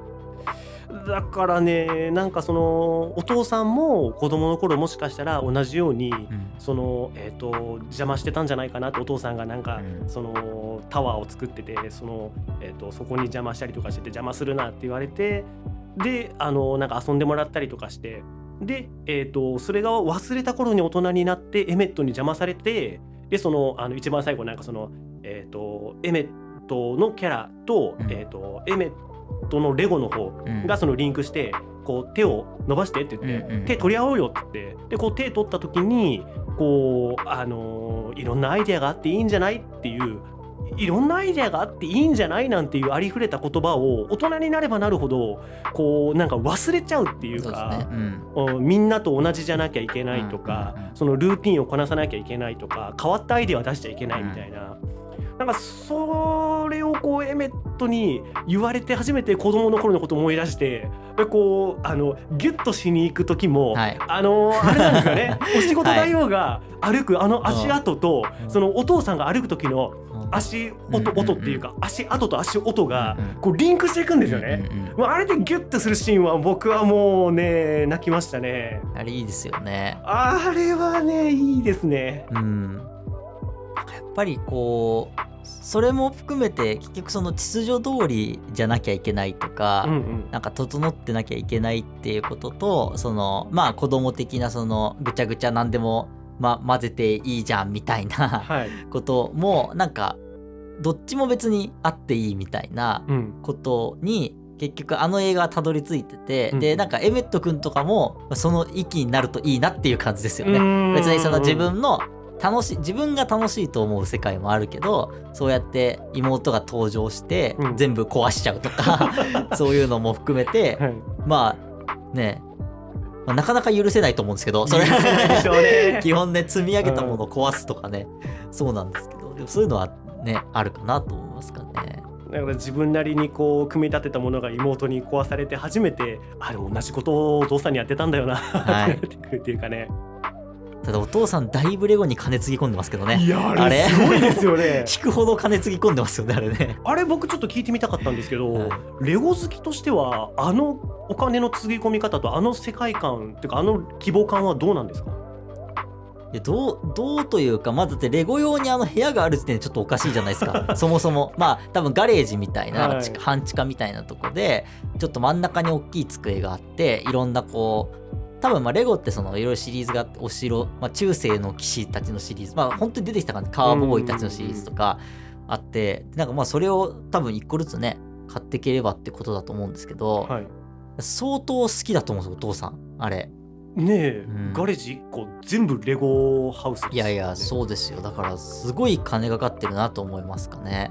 [SPEAKER 1] だからねなんかそのお父さんも子供の頃もしかしたら同じように、
[SPEAKER 2] うん。
[SPEAKER 1] そのえー、と邪魔してたんじゃないかなってお父さんがなんか、
[SPEAKER 2] うん。
[SPEAKER 1] そのタワーを作っててその、えー、とそこに邪魔したりとかしてて邪魔するなって言われてであのなんか遊んでもらったりとかしてで、えー、とそれが忘れた頃に大人になってエメットに邪魔されてでそのあの一番最後なんかその、えー、とエメットのキャラと,、
[SPEAKER 2] うん。
[SPEAKER 1] えー、とエメットのレゴの方
[SPEAKER 2] うん。
[SPEAKER 1] がそのリンクしてこう手を伸ばしてって言って、
[SPEAKER 2] うんうん
[SPEAKER 1] 手取り合おうよって言ってでこう手取った時にこうあのーいろんなアイデアがあっていいんじゃないっていういろんなアイデアがあっていいんじゃないなんていうありふれた言葉を大人になればなるほどこうなんか忘れちゃうっていう
[SPEAKER 2] そうね、うん。
[SPEAKER 1] うんみんなと同じじゃなきゃいけないとか、
[SPEAKER 2] うんうんうん。
[SPEAKER 1] そのルーティンをこなさなきゃいけないとか変わったアイデアは出しちゃいけないみたいな、なんかそれをこうエメットに言われて初めて子供の頃のことを思い出してでこうあのギュッとしに行く時も、
[SPEAKER 2] はい。
[SPEAKER 1] あのあれなんですよね。お仕事大王が歩くあの足跡と、
[SPEAKER 2] うん。
[SPEAKER 1] そのお父さんが歩く時の
[SPEAKER 2] うん。
[SPEAKER 1] 足音、音っていうか足跡と足音がこうリンクしていくんですよね。
[SPEAKER 2] うんうんうん
[SPEAKER 1] まあ、あれでギュッとするシーンは僕はもうね泣きましたね。
[SPEAKER 2] あれいいですよね。
[SPEAKER 1] あれはねいいですね。
[SPEAKER 2] うんやっぱりこうそれも含めて結局その秩序通りじゃなきゃいけないとか、
[SPEAKER 1] うんうん
[SPEAKER 2] なんか整ってなきゃいけないっていうこととそのまあ子供的なそのぐちゃぐちゃ何でも、ま、混ぜていいじゃんみたいな
[SPEAKER 1] はい。
[SPEAKER 2] こともなんかどっちも別にあっていいみたいな
[SPEAKER 1] うん
[SPEAKER 2] ことに結局あの映画はたどり着いてて、
[SPEAKER 1] うん
[SPEAKER 2] でなんかエメット君とかもその域になるといいなっていう感じですよね。
[SPEAKER 1] ね
[SPEAKER 2] 別にその自分の楽しい自分が楽しいと思う世界もあるけどそうやって妹が登場して
[SPEAKER 1] うん。
[SPEAKER 2] 全部壊しちゃうとか、そういうのも含めて
[SPEAKER 1] はい、
[SPEAKER 2] まあね、まあなかなか許せないと思うんですけどそれ 基本ね積み上げたものを壊すとかね、そうなんですけどでもそういうのはねあるかなと思いますかね。
[SPEAKER 1] だから自分なりにこう組み立てたものが妹に壊されて初めてあでも同じことをお父さんにやってたんだよな、
[SPEAKER 2] はい。
[SPEAKER 1] ってなってくるっていうかね。
[SPEAKER 2] ただお父さんだいぶレゴに金つぎ込んでますけどね。
[SPEAKER 1] いや
[SPEAKER 2] あれ
[SPEAKER 1] すごいですよね。
[SPEAKER 2] 引くほど金つぎ込んでますよねあれね。
[SPEAKER 1] あれ僕ちょっと聞いてみたかったんですけど、
[SPEAKER 2] はい。
[SPEAKER 1] レゴ好きとしてはあのお金のつぎ込み方とあの世界観っていうかあの希望感はどうなんですか？
[SPEAKER 2] いやどうどうというかまずだってレゴ用にあの部屋がある時点でちょっとおかしいじゃないですか。そもそも。まあ多分ガレージみたいな、
[SPEAKER 1] はい。
[SPEAKER 2] 半地下みたいなとこでちょっと真ん中に大きい机があっていろんなこう多分まあレゴってそのいろいろシリーズがあってお城、まあ、中世の騎士たちのシリーズまあ本当に出てきた感じカーボーイたちのシリーズとかあってなんかまあそれを多分一個ずつね買っていければってことだと思うんですけど、
[SPEAKER 1] はい。
[SPEAKER 2] 相当好きだと思うんですよお父さんあれ。
[SPEAKER 1] ねえ、
[SPEAKER 2] うん。
[SPEAKER 1] ガレージ1個全部レゴハウスです、
[SPEAKER 2] いやいやそうですよ。だからすごい金がかかってるなと思いますかね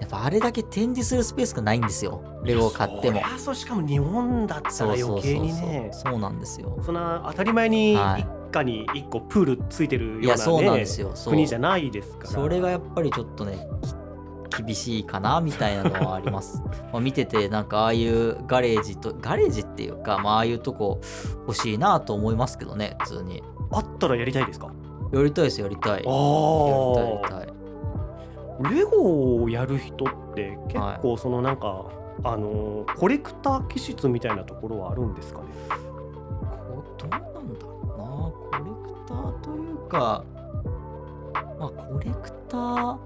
[SPEAKER 2] やっぱあれだけ展示するスペースがないんですよ。レゴを買っても。
[SPEAKER 1] そうしかも日本だったら余計にね。
[SPEAKER 2] そうなんですよ。
[SPEAKER 1] そんな当たり前に
[SPEAKER 2] はい。
[SPEAKER 1] 一家に1個プールついてるような、ね
[SPEAKER 2] いやそうなんですよ。
[SPEAKER 1] 国じゃないですから。
[SPEAKER 2] それがやっぱりちょっとねき厳しいかなみたいなのはあります。まあ見ててなんかああいうガレージとガレージっていうか、まあああいうとこ欲しいなと思いますけどね普通に。
[SPEAKER 1] あったらやりたいですか？
[SPEAKER 2] やりたいですやりたい。やりたいやりたい
[SPEAKER 1] レゴをやる人って結構そのなんか、あのコレクター気質みたいなところはあるんですかね？
[SPEAKER 2] こどうなんだろうな。コレクターというかまあコレクター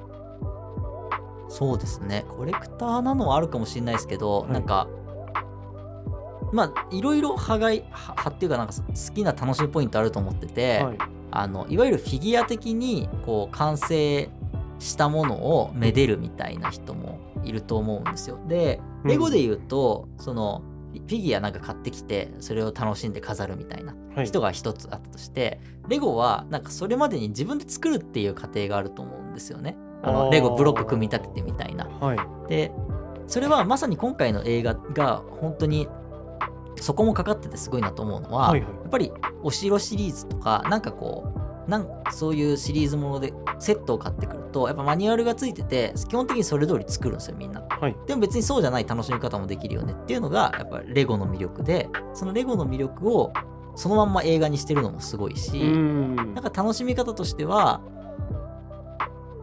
[SPEAKER 2] そうですね。コレクターなのはあるかもしれないですけど、
[SPEAKER 1] はい。
[SPEAKER 2] なんかまあいろいろ派外派派っていうかなんか好きな楽しみポイントあると思ってて、
[SPEAKER 1] はい。
[SPEAKER 2] あのいわゆるフィギュア的にこう完成したものをめでるみたいな人もいると思うんですよ。で
[SPEAKER 1] うん
[SPEAKER 2] レゴで言うと、そのフィギュアなんか買ってきてそれを楽しんで飾るみたいな
[SPEAKER 1] はい
[SPEAKER 2] 人が一つあったとして、レゴはなんかそれまでに自分で作るっていう過程があると思うんですよね。あのレゴブロック組み立ててみたいな。
[SPEAKER 1] はい
[SPEAKER 2] でそれはまさに今回の映画が本当にそこもかかっててすごいなと思うのは、
[SPEAKER 1] はいはい
[SPEAKER 2] やっぱりお城シリーズとかなんかこうなんそういうシリーズものでセットを買ってくるとやっぱマニュアルがついてて基本的にそれ通り作るんですよみんな。
[SPEAKER 1] はい。
[SPEAKER 2] でも別にそうじゃない楽しみ方もできるよねっていうのがやっぱレゴの魅力でそのレゴの魅力をそのまんま映画にしてるのもすごいし、
[SPEAKER 1] うん。
[SPEAKER 2] なんか楽しみ方としては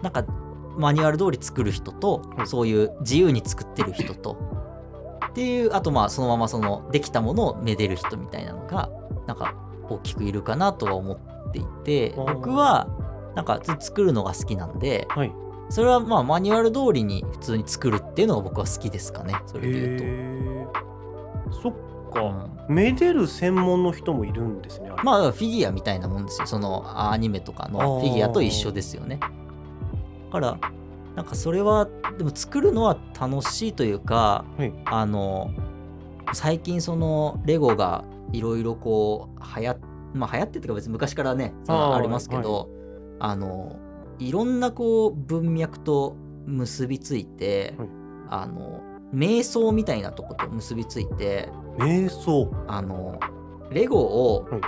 [SPEAKER 2] なんかマニュアル通り作る人と、
[SPEAKER 1] はい。
[SPEAKER 2] そういう自由に作ってる人とっていうあとまあそのままそのできたものをめでる人みたいなのがなんか大きくいるかなとは思っていて僕はなんか作るのが好きなんで
[SPEAKER 1] はい。
[SPEAKER 2] それはまあマニュアル通りに普通に作るっていうのが僕は好きですかねそれで言うと。
[SPEAKER 1] そっ
[SPEAKER 2] う
[SPEAKER 1] か、
[SPEAKER 2] ん。
[SPEAKER 1] めでる専門の人もいるんですね
[SPEAKER 2] まあフィギュアみたいなもんですよ。そのアニメとかのフィギュアと一緒ですよね。だからなんかそれはでも作るのは楽しいというか
[SPEAKER 1] はい。
[SPEAKER 2] あの最近そのレゴがいろいろこう流行っまあ流行ってっていうか別に昔からね
[SPEAKER 1] あ
[SPEAKER 2] りますけどあのいろんなこう文脈と結びついて、
[SPEAKER 1] はい。
[SPEAKER 2] あの瞑想みたいなとこと結びついて
[SPEAKER 1] 瞑想。
[SPEAKER 2] あのレゴを、
[SPEAKER 1] はい。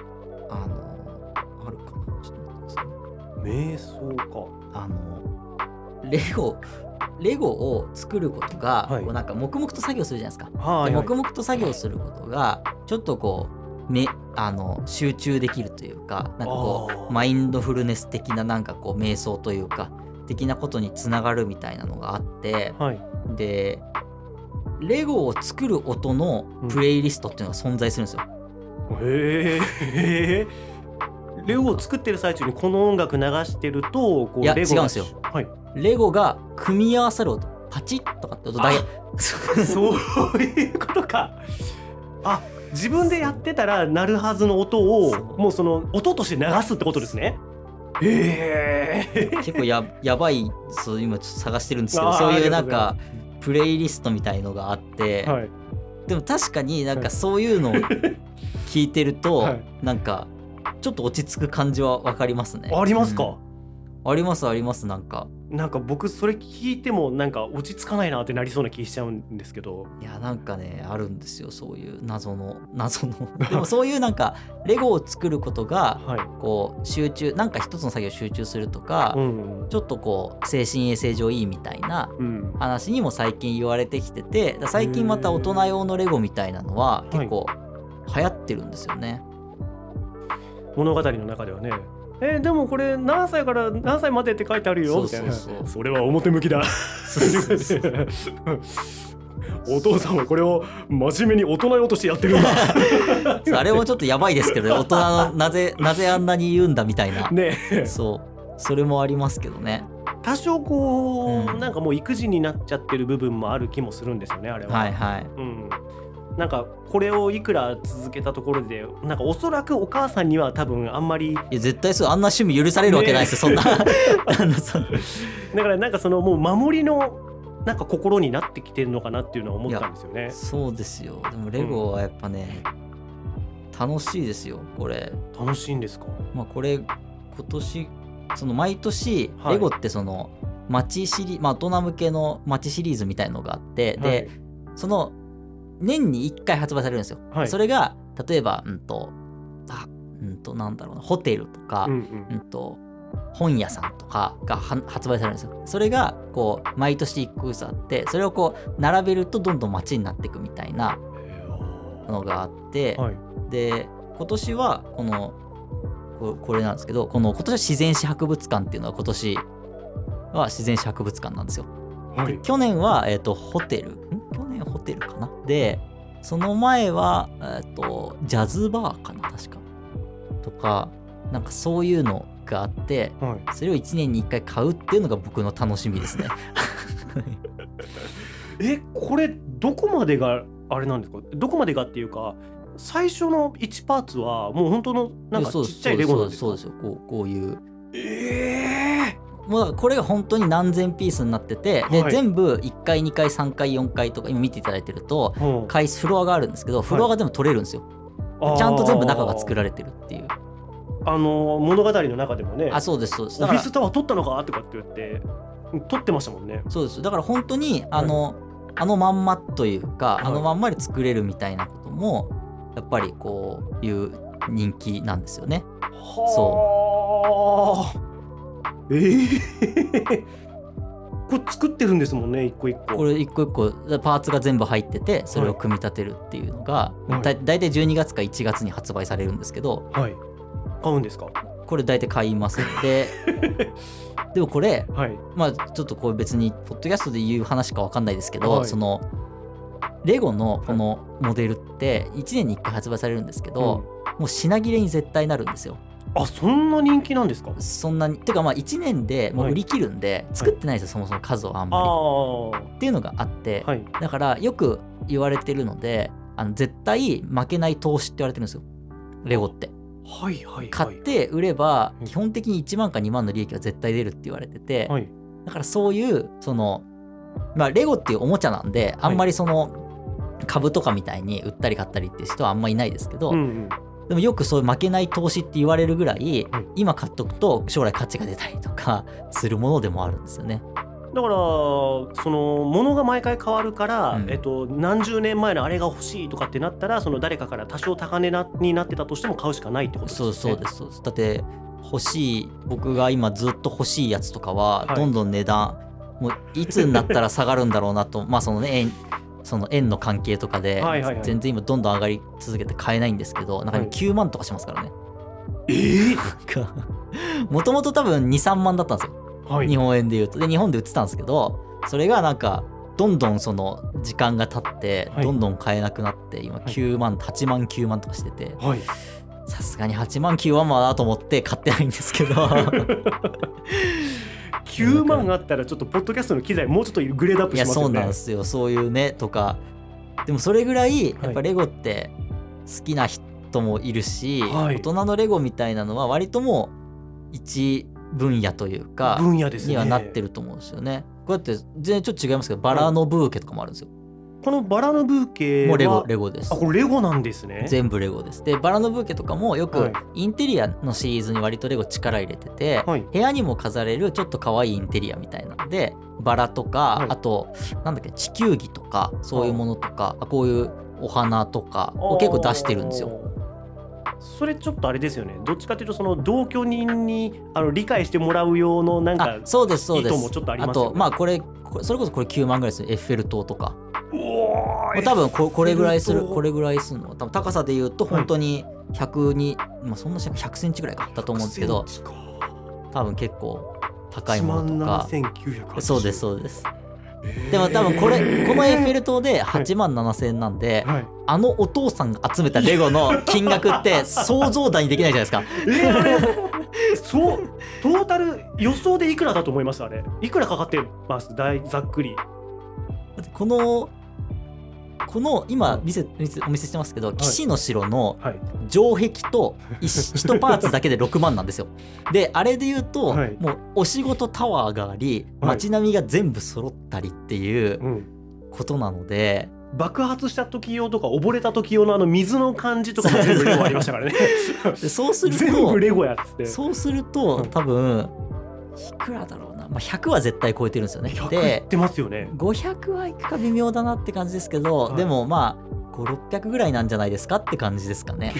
[SPEAKER 2] あのあるかな？ちょっと待ってください。ね
[SPEAKER 1] 瞑想か。
[SPEAKER 2] あのレゴレゴを作ることが、
[SPEAKER 1] はい。
[SPEAKER 2] こうなんか黙々と作業するじゃないですか。
[SPEAKER 1] はい、
[SPEAKER 2] 黙々と作業することがちょっとこうめあの集中できるというかなんかこうマインドフルネス的ななんかこう瞑想というか的なことにつながるみたいなのがあって
[SPEAKER 1] はい。
[SPEAKER 2] でレゴを作る音のプレイリストっていうのが存在するんですよ。
[SPEAKER 1] へえ レゴを作ってる最中にこの音楽流してるとこう
[SPEAKER 2] いや
[SPEAKER 1] レゴが
[SPEAKER 2] 違うんですよ。
[SPEAKER 1] はい。
[SPEAKER 2] レゴが組み合わさる音パチッとかって音だけ。
[SPEAKER 1] そういうことか。あ自分でやってたら鳴るはずの音をもうその音として流すってことですね。へえ
[SPEAKER 2] 結構ややばいそう今ちょっと探してるんですけどそういう
[SPEAKER 1] あ
[SPEAKER 2] なんかプレイリストみたいのがあって、
[SPEAKER 1] はい。
[SPEAKER 2] でも確かになん
[SPEAKER 1] はい。
[SPEAKER 2] かそういうのを聞いてると、
[SPEAKER 1] はい。
[SPEAKER 2] なんかちょっと落ち着く感じは分かりますね。
[SPEAKER 1] ありますか、
[SPEAKER 2] うんありますありますなんか。
[SPEAKER 1] なんか僕それ聞いてもなんか落ち着かないなってなりそうな気しちゃうんですけど。
[SPEAKER 2] いやなんかねあるんですよそういう謎の謎の。でもそういうなんかレゴを作ることが
[SPEAKER 1] はい。
[SPEAKER 2] こう集中なんか一つの作業集中するとか、
[SPEAKER 1] うん。
[SPEAKER 2] ちょっとこう精神衛生上いいみたいな
[SPEAKER 1] うん。
[SPEAKER 2] 話にも最近言われてきてて最近また大人用のレゴみたいなのは結構流行ってるんですよね。
[SPEAKER 1] 物語の中ではねえでもこれ何歳から何歳までって書いてあるよみたいな。
[SPEAKER 2] そ
[SPEAKER 1] れは表向きだ。お父さんはこれを真面目に大人用としてやってるんだ。
[SPEAKER 2] あれもちょっとやばいですけどね。大人のなぜなぜあんなに言うんだみたいな、
[SPEAKER 1] ね。え
[SPEAKER 2] そう。それもありますけどね。
[SPEAKER 1] 多少こう、
[SPEAKER 2] うん。
[SPEAKER 1] なんかもう育児になっちゃってる部分もある気もするんですよねあれは、
[SPEAKER 2] はいはい。
[SPEAKER 1] うん、なんかこれをいくら続けたところでなんかおそらくお母さんには多分あんまり
[SPEAKER 2] いや絶対そうあんな趣味許されるわけないですよ、そんな。
[SPEAKER 1] だからなんかそのもう守りのなんか心になってきてるのかなっていうのは思ったんですよね。
[SPEAKER 2] そうですよ。でもレゴはやっぱね、楽しいですよこれ。
[SPEAKER 1] 楽しいんですか？
[SPEAKER 2] まあこれ今年その毎年
[SPEAKER 1] はい。
[SPEAKER 2] レゴってその街シリまあ大人向けの街シリーズみたいのがあって、
[SPEAKER 1] はい。
[SPEAKER 2] でその年に1回発売されるんですよ、
[SPEAKER 1] はい
[SPEAKER 2] それが例えばうんとあうんとなんだろうなホテルとか、
[SPEAKER 1] うん
[SPEAKER 2] うんと本屋さんとかがは発売されるんですよそれがこう毎年1個ずつあってそれをこう並べるとどんどん街になっていくみたいな
[SPEAKER 1] うん。
[SPEAKER 2] のがあって、
[SPEAKER 1] はい。
[SPEAKER 2] で今年はこのここれなんですけどこの今年は自然史博物館っていうのは今年は自然史博物館なんですよ。
[SPEAKER 1] はい
[SPEAKER 2] で。去年は、えー、とホテル？ホテルかな？でその前は、えー、とジャズバーかな確か。とかなんかそういうのがあって
[SPEAKER 1] はい。
[SPEAKER 2] それを1年に1回買うっていうのが僕の楽しみですね。
[SPEAKER 1] えこれどこまでがあれなんですか？どこまでがっていうか最初の1パーツはもう本当のなんか
[SPEAKER 2] そうです。
[SPEAKER 1] ちっちゃいレゴなんですか？
[SPEAKER 2] そうですそうですよ。こうこういう。
[SPEAKER 1] ええ
[SPEAKER 2] もうこれが本当に何千ピースになってて、で
[SPEAKER 1] はい。
[SPEAKER 2] 全部1回2回3回4回とか今見ていただいてるとフロアがあるんですけどフロアが全部取れるんですよ、ちゃんと全部中が作られてるっていう。
[SPEAKER 1] あの物語の中でもね。
[SPEAKER 2] あそうですそうです。
[SPEAKER 1] オフィスタワー取ったのかとかって言って取ってましたもんね。
[SPEAKER 2] そうですだから本当にあの、あのまんまというか、
[SPEAKER 1] はい。
[SPEAKER 2] あのまんまで作れるみたいなこともやっぱりこういう人気なんですよね。
[SPEAKER 1] はあええ これ作ってるんですもんね一個一個。
[SPEAKER 2] これ一個一個パーツが全部入っててそれを組み立てるっていうのが、
[SPEAKER 1] はい。
[SPEAKER 2] だ大体12月か1月に発売されるんですけど
[SPEAKER 1] はい。買うんですか？
[SPEAKER 2] これ大体買います。で でもこれ
[SPEAKER 1] はい。
[SPEAKER 2] まあちょっとこれ別にポッドキャストで言う話か分かんないですけど、
[SPEAKER 1] はい。
[SPEAKER 2] そのレゴのこのモデルって1年に1回発売されるんですけど、もう品切れに絶対なるんですよ
[SPEAKER 1] あそんな人気なんですか？
[SPEAKER 2] そんなにていうかまあ1年でもう売り切るんで、作ってないですよそもそも数をあんまり、っていうのがあって、
[SPEAKER 1] い。
[SPEAKER 2] だからよく言われてるのであの絶対負けない投資って言われてるんですよ。レゴって。
[SPEAKER 1] はいはいはい。
[SPEAKER 2] 買って売れば
[SPEAKER 1] うん。
[SPEAKER 2] 基本的に1万か2万の利益は絶対出るって言われてて、
[SPEAKER 1] はい。
[SPEAKER 2] だからそういうそのまあレゴっていうおもちゃなんであんまりその株とかみたいに売ったり買ったりっていう人はあんまりいないですけど、
[SPEAKER 1] うんうん
[SPEAKER 2] でもよくそういう負けない投資って言われるぐらい、
[SPEAKER 1] はい
[SPEAKER 2] 今買っとくと将来価値が出たりとかするものでもあるんですよね。
[SPEAKER 1] だからその物が毎回変わるから、
[SPEAKER 2] うん。
[SPEAKER 1] えっと、何十年前のあれが欲しいとかってなったらその誰かから多少高値なになってたとしても買うしかないってことですよね。
[SPEAKER 2] そうそうです。そうです。だって欲しい僕が今ずっと欲しいやつとかは
[SPEAKER 1] はい。
[SPEAKER 2] どんどん値段、もういつになったら下がるんだろうなとまあそのね円その円の関係とかで
[SPEAKER 1] はいはいはい。
[SPEAKER 2] 全然今どんどん上がり続けて買えないんですけどなんか今
[SPEAKER 1] はい。
[SPEAKER 2] 9万とかしますからね。
[SPEAKER 1] えー？
[SPEAKER 2] もともと多分23万だったんですよ。
[SPEAKER 1] はい。
[SPEAKER 2] 日本円で言うと。で日本で売ってたんですけどそれがなんかどんどんその時間が経って
[SPEAKER 1] はい。
[SPEAKER 2] どんどん買えなくなって今9万8万9万とかしてて
[SPEAKER 1] はい。
[SPEAKER 2] さすがに8万9万はなと思って買ってないんですけど
[SPEAKER 1] 9万あったらちょっとポッドキャストの機材もうちょっとグレードアップ
[SPEAKER 2] いやそう
[SPEAKER 1] しますよね。
[SPEAKER 2] なんですよそういうねとかでもそれぐらいやっぱレゴって好きな人もいるし、
[SPEAKER 1] はい
[SPEAKER 2] 大人のレゴみたいなのは割ともう一分野というか
[SPEAKER 1] 分野ですね。
[SPEAKER 2] にはなってると思うんですよね。こうやって全然ちょっと違いますけどバラのブーケとかもあるんですよ。
[SPEAKER 1] このバラのブーケは
[SPEAKER 2] もうレゴレゴです
[SPEAKER 1] あ。これレゴなんですね。
[SPEAKER 2] 全部レゴです。でバラのブーケとかもよく
[SPEAKER 1] はい
[SPEAKER 2] インテリアのシリーズに割とレゴ力入れてて、
[SPEAKER 1] はい
[SPEAKER 2] 部屋にも飾れるちょっと可愛いインテリアみたいなのでバラとか、
[SPEAKER 1] はい
[SPEAKER 2] あとなんだっけ地球儀とかそういうものとか、あこういうお花とかを結構出してるんですよ。
[SPEAKER 1] よ。それちょっとあれですよね。どっちかというとその同居人にあの理解してもらう用のなんか
[SPEAKER 2] あそうですそうです。
[SPEAKER 1] 意図もちょっとありますよね
[SPEAKER 2] とまあこれそれこそこれ9万ぐらいですよエッフェル塔とか。多分ここれぐらいする。これぐらいするの。多分高さで言うと本当に100に、まあそんなし100センチぐらいか。だと思うんですけど。
[SPEAKER 1] 100センチか。
[SPEAKER 2] 多分結構高いものとか。
[SPEAKER 1] 17980
[SPEAKER 2] そうですそうです。
[SPEAKER 1] へー。
[SPEAKER 2] でも多分これこのエッフェル塔で8万7000円なんで、
[SPEAKER 1] はい。
[SPEAKER 2] あのお父さんが集めたレゴの金額って想像だにできないじゃないですか。
[SPEAKER 1] えそう。トータル予想でいくらだと思います？あれ。いくらかかってます？大ざっくり。
[SPEAKER 2] このこの今見せお見せしてますけど、騎士の城の
[SPEAKER 1] はい。
[SPEAKER 2] 城壁と一 一パーツだけで6万なんですよ。であれで言うと、
[SPEAKER 1] はい。
[SPEAKER 2] もうお仕事タワーがあり
[SPEAKER 1] はい。
[SPEAKER 2] 街並みが全部揃ったりっていう
[SPEAKER 1] うん。
[SPEAKER 2] ことなので、
[SPEAKER 1] 爆発した時用とか溺れた時用のあの水の感じとかも全部レゴありましたからね。
[SPEAKER 2] でそうする
[SPEAKER 1] 全
[SPEAKER 2] と
[SPEAKER 1] 部レゴやっつって。
[SPEAKER 2] そうすると
[SPEAKER 1] うん。
[SPEAKER 2] 多分いくらだろうな、まあ、100は絶対超えてるんですよね。
[SPEAKER 1] 100い
[SPEAKER 2] で
[SPEAKER 1] ってますよね。
[SPEAKER 2] 500はいくか微妙だなって感じですけど、
[SPEAKER 1] はい。
[SPEAKER 2] でもまあ5600ぐらいなんじゃないですかって感じですかね。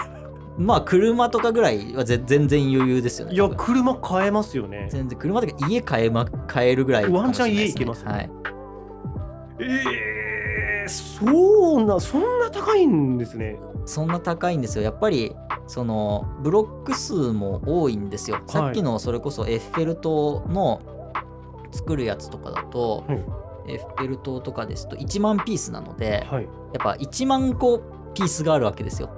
[SPEAKER 2] まあ車とかぐらいはぜ全然余裕ですよね。
[SPEAKER 1] いや車買えますよね。
[SPEAKER 2] 全然。車とか家買え,、ま、買えるぐらいね、
[SPEAKER 1] ワンチャン家行けますね。
[SPEAKER 2] はい、
[SPEAKER 1] えー、そうなそんな高いんですね。
[SPEAKER 2] そんな高いんですよ。やっぱりそのブロック数も多いんですよ、さっきのそれこそエッフェル塔の作るやつとかだと、
[SPEAKER 1] はい。
[SPEAKER 2] エッフェル塔とかですと1万ピースなので
[SPEAKER 1] はい。
[SPEAKER 2] やっぱ1万個ピースがあるわけですよ。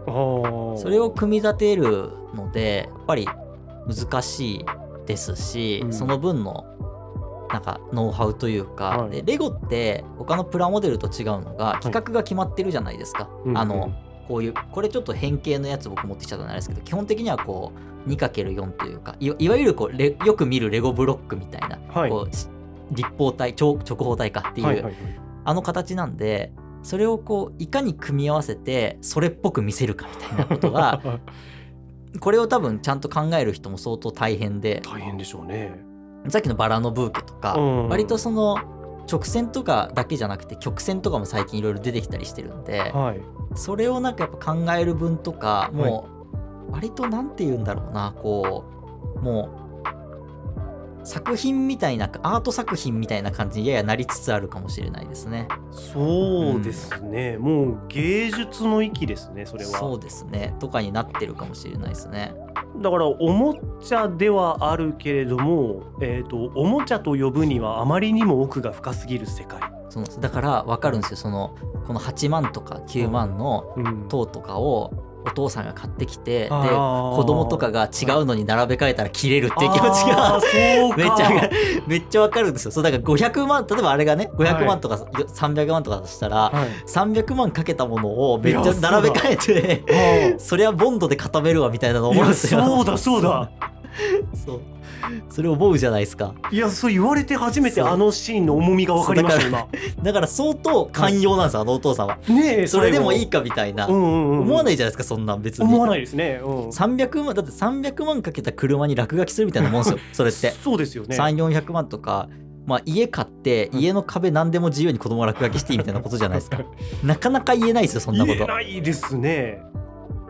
[SPEAKER 2] それを組み立てるのでやっぱり難しいですし、
[SPEAKER 1] うん。
[SPEAKER 2] その分のなんかノウハウというか、
[SPEAKER 1] はい。
[SPEAKER 2] でレゴって他のプラモデルと違うのが企画が決まってるじゃないですか、
[SPEAKER 1] うん
[SPEAKER 2] あのこういうこれちょっと変形のやつ僕持ってきちゃったんですけど基本的にはこう 2×4 というかいわゆるこうレよく見るレゴブロックみたいな、
[SPEAKER 1] はい。
[SPEAKER 2] こうし立方体長直方体かっていう、
[SPEAKER 1] はいはいはい。
[SPEAKER 2] あの形なんでそれをこういかに組み合わせてそれっぽく見せるかみたいなことが これを多分ちゃんと考える人も相当大変で。
[SPEAKER 1] 大変でしょうね
[SPEAKER 2] さっきのバラのブーケとか、
[SPEAKER 1] うん。
[SPEAKER 2] 割とその直線とかだけじゃなくて曲線とかも最近いろいろ出てきたりしてるんで
[SPEAKER 1] はい。
[SPEAKER 2] それをなんかやっぱ考える分とかもう割となんて言うんだろうなこうもう作品みたいなアート作品みたいな感じにややなりつつあるかもしれないですね。
[SPEAKER 1] そうですね、もう芸術の域ですねそれは。
[SPEAKER 2] そうですね。とかになってるかもしれないですね。
[SPEAKER 1] だからおもちゃではあるけれども、えー、とおもちゃと呼ぶにはあまりにも奥が深すぎる世界、
[SPEAKER 2] そのだから分かるんですよ。そのこの8万とか9万の
[SPEAKER 1] うん。
[SPEAKER 2] 塔とかをお父さんが買ってきてで子供とかが違うのに並べ替えたら切れるっていう気持ちがめっちゃめっちゃわかるんですよ。そうだから500万例えばあれがね500
[SPEAKER 1] はい。
[SPEAKER 2] 万とか300万とかだとしたら、
[SPEAKER 1] はい。
[SPEAKER 2] 300万かけたものをめっちゃ並べ替えて
[SPEAKER 1] あ
[SPEAKER 2] それはボンドで固めるわみたいなの思うんですよ。
[SPEAKER 1] そうだそうだ
[SPEAKER 2] そう。それ思うじゃないですか。
[SPEAKER 1] いやそう言われて初めて
[SPEAKER 2] そう。
[SPEAKER 1] あのシーンの重みが分かりました今。
[SPEAKER 2] だから相当寛容なんですよ、あのお父さんは。
[SPEAKER 1] ねえ
[SPEAKER 2] それでもいい
[SPEAKER 1] か
[SPEAKER 2] かみたいな、
[SPEAKER 1] うんうんうん、
[SPEAKER 2] 思わないじゃないですかそんなん別に。
[SPEAKER 1] 思わないですね、うん、
[SPEAKER 2] 300万だって300万かけた車に落書きするみたいなもんですよ それって。
[SPEAKER 1] そうですよね。
[SPEAKER 2] 3400万とか。まあ家買って
[SPEAKER 1] うん。
[SPEAKER 2] 家の壁何でも自由に子供が落書きしていいみたいなことじゃないですか。なかなか言えないですよそんなこ
[SPEAKER 1] 言え
[SPEAKER 2] と
[SPEAKER 1] ないですね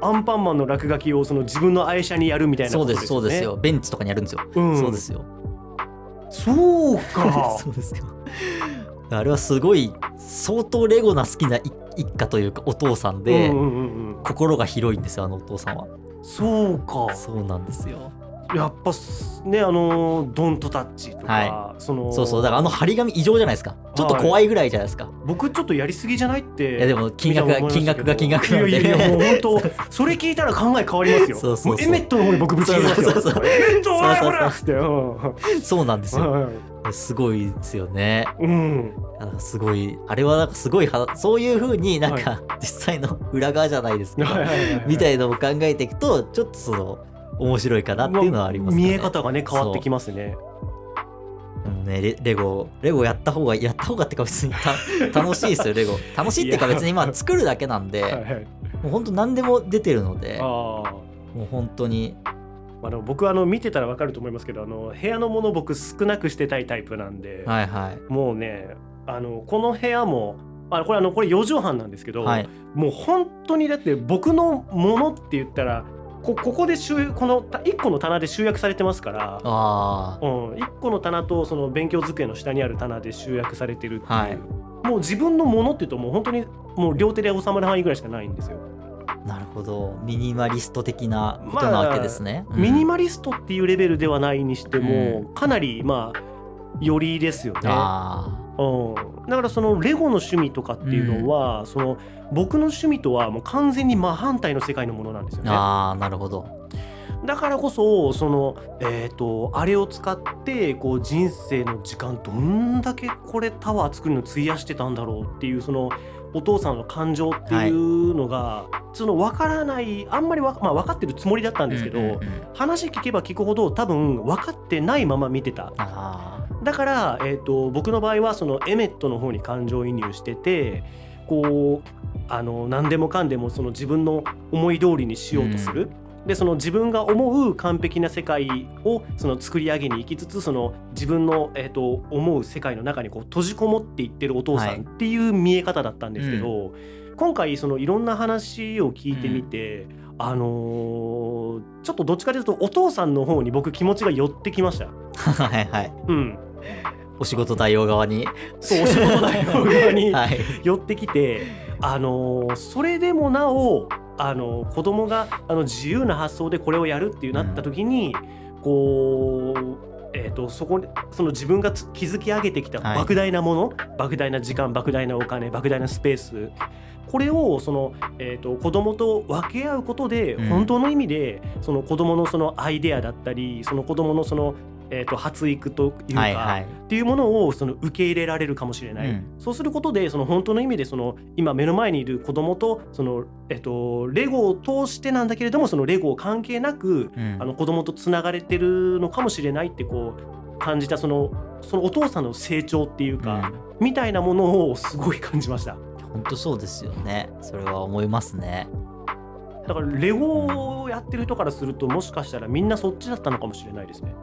[SPEAKER 1] アンパンマンの落書きをその自分の愛車にやるみたいな
[SPEAKER 2] そうで
[SPEAKER 1] ことですすよね。
[SPEAKER 2] そうですよ。ベンツとかにやるんですよ、
[SPEAKER 1] うん、
[SPEAKER 2] そうですよ。
[SPEAKER 1] そうか。
[SPEAKER 2] そうですよ。あれはすごい相当レゴな好きな一一家というかお父さんで、心が広いんですよあのお父さんは。
[SPEAKER 1] そうか。
[SPEAKER 2] そうなんですよ
[SPEAKER 1] やっぱすねあのドントタッチとか、
[SPEAKER 2] は
[SPEAKER 1] その
[SPEAKER 2] そうそうだからあの張り紙異常じゃないですか。ちょっと怖いぐらいじゃないですか、
[SPEAKER 1] 僕ちょっとやりすぎじゃないって
[SPEAKER 2] いやでも金額が金額が金額なんで
[SPEAKER 1] いやいやもう本当それ聞いたら考え変わりますよ。
[SPEAKER 2] そうそう
[SPEAKER 1] エメットの方に僕ぶち切りますよ。エメットお前
[SPEAKER 2] そう。そうそう
[SPEAKER 1] ほらっつって。うん。
[SPEAKER 2] そうなんですよ。
[SPEAKER 1] はい
[SPEAKER 2] すごいですよね。
[SPEAKER 1] うん。
[SPEAKER 2] すごいあれはなんかすごいはそういう風になんか、実際の裏側じゃないですけど、
[SPEAKER 1] はいはいはいはい。
[SPEAKER 2] みたいのを考えていくとちょっとその面白いかなっていうのはありますかね。
[SPEAKER 1] 見え方がね変わってきますね。
[SPEAKER 2] う。んねレレゴレゴやった方がやった方がってか別に た楽しいですよレゴ。楽しいっていうか別にまあ作るだけなんで、
[SPEAKER 1] はいはい。
[SPEAKER 2] もう本当何でも出てるのでもう本当に。
[SPEAKER 1] まあ、でも僕はあの見てたら分かると思いますけどあの部屋のもの僕少なくしてたいタイプなんで、
[SPEAKER 2] はいはい。
[SPEAKER 1] もうねあのこの部屋もあこれあのこれ4畳半なんですけど、
[SPEAKER 2] はい。
[SPEAKER 1] もう本当にだって僕のものって言ったらこここで集このた1個の棚で集約されてますから、
[SPEAKER 2] あ
[SPEAKER 1] うん、1個の棚とその勉強机の下にある棚で集約されてるっていう、
[SPEAKER 2] はい。
[SPEAKER 1] もう自分のものっていうともう本当にもう両手で収まる範囲ぐらいしかないんですよ。
[SPEAKER 2] あなるほど。ミニマリスト的なことなわけですね。うん。
[SPEAKER 1] ミニマリストっていうレベルではないにしても、かなりまあよりですよね。
[SPEAKER 2] あ
[SPEAKER 1] うん、だからそのレゴの趣味とかっていうのは、その僕の趣味とはもう完全に真反対の世界のものなんですよ
[SPEAKER 2] ー
[SPEAKER 1] ね。
[SPEAKER 2] あーなるほど。
[SPEAKER 1] だからこそその、えー、とあれを使ってこう人生の時間どんだけこれタワー作るの費やしてたんだろうっていうそのお父さんの感情っていうのが、その分からないあんまりわ、まあ、分かってるつもりだったんですけど、
[SPEAKER 2] うんうんうん。
[SPEAKER 1] 話聞けば聞くほど多分分かってないまま見てた。
[SPEAKER 2] あ
[SPEAKER 1] だから、えー、と僕の場合はそのエメットの方に感情移入しててこうあの何でもかんでもその自分の思い通りにしようとする。でその自分が思う完璧な世界をその作り上げに行きつつその自分の、えー、と思う世界の中にこう閉じこもっていってるお父さ
[SPEAKER 2] はい。
[SPEAKER 1] んっていう見え方だったんですけど、今回そのいろんな話を聞いてみて、あのーちょっとどっちかというとお父さんの方に僕気持ちが寄ってきました。
[SPEAKER 2] あ はいはい。
[SPEAKER 1] うん、
[SPEAKER 2] お仕事代用側に。
[SPEAKER 1] そうお仕事代表側に
[SPEAKER 2] はい。
[SPEAKER 1] 寄ってきて、あのーそれでもなお、あのー子供があの自由な発想でこれをやるっていうなった時に、こう。えー、とそこにその自分がつ築き上げてきた
[SPEAKER 2] はい。
[SPEAKER 1] 莫大なもの、莫大な時間莫大なお金莫大なスペースこれをその、えー、と子供と分け合うことで、
[SPEAKER 2] うん。
[SPEAKER 1] 本当の意味でその子供のそのアイデアだったりその子供のその、えー、と発育というか、
[SPEAKER 2] はいはい。
[SPEAKER 1] っていうものをその受け入れられるかもしれない、
[SPEAKER 2] うん。
[SPEAKER 1] そうすることでその本当の意味でその今目の前にいる子供とそのえっとレゴを通してなんだけれどもそのレゴを関係なく
[SPEAKER 2] うん。
[SPEAKER 1] あの子供とつながれてるのかもしれないってこう感じたそのそのお父さんの成長っていうか、みたいなものをすごい感じました。
[SPEAKER 2] 本当そうですよね。それは思いますね。
[SPEAKER 1] だからレゴをやってる人からするともしかしたらみんなそっちだったのかもしれないですね。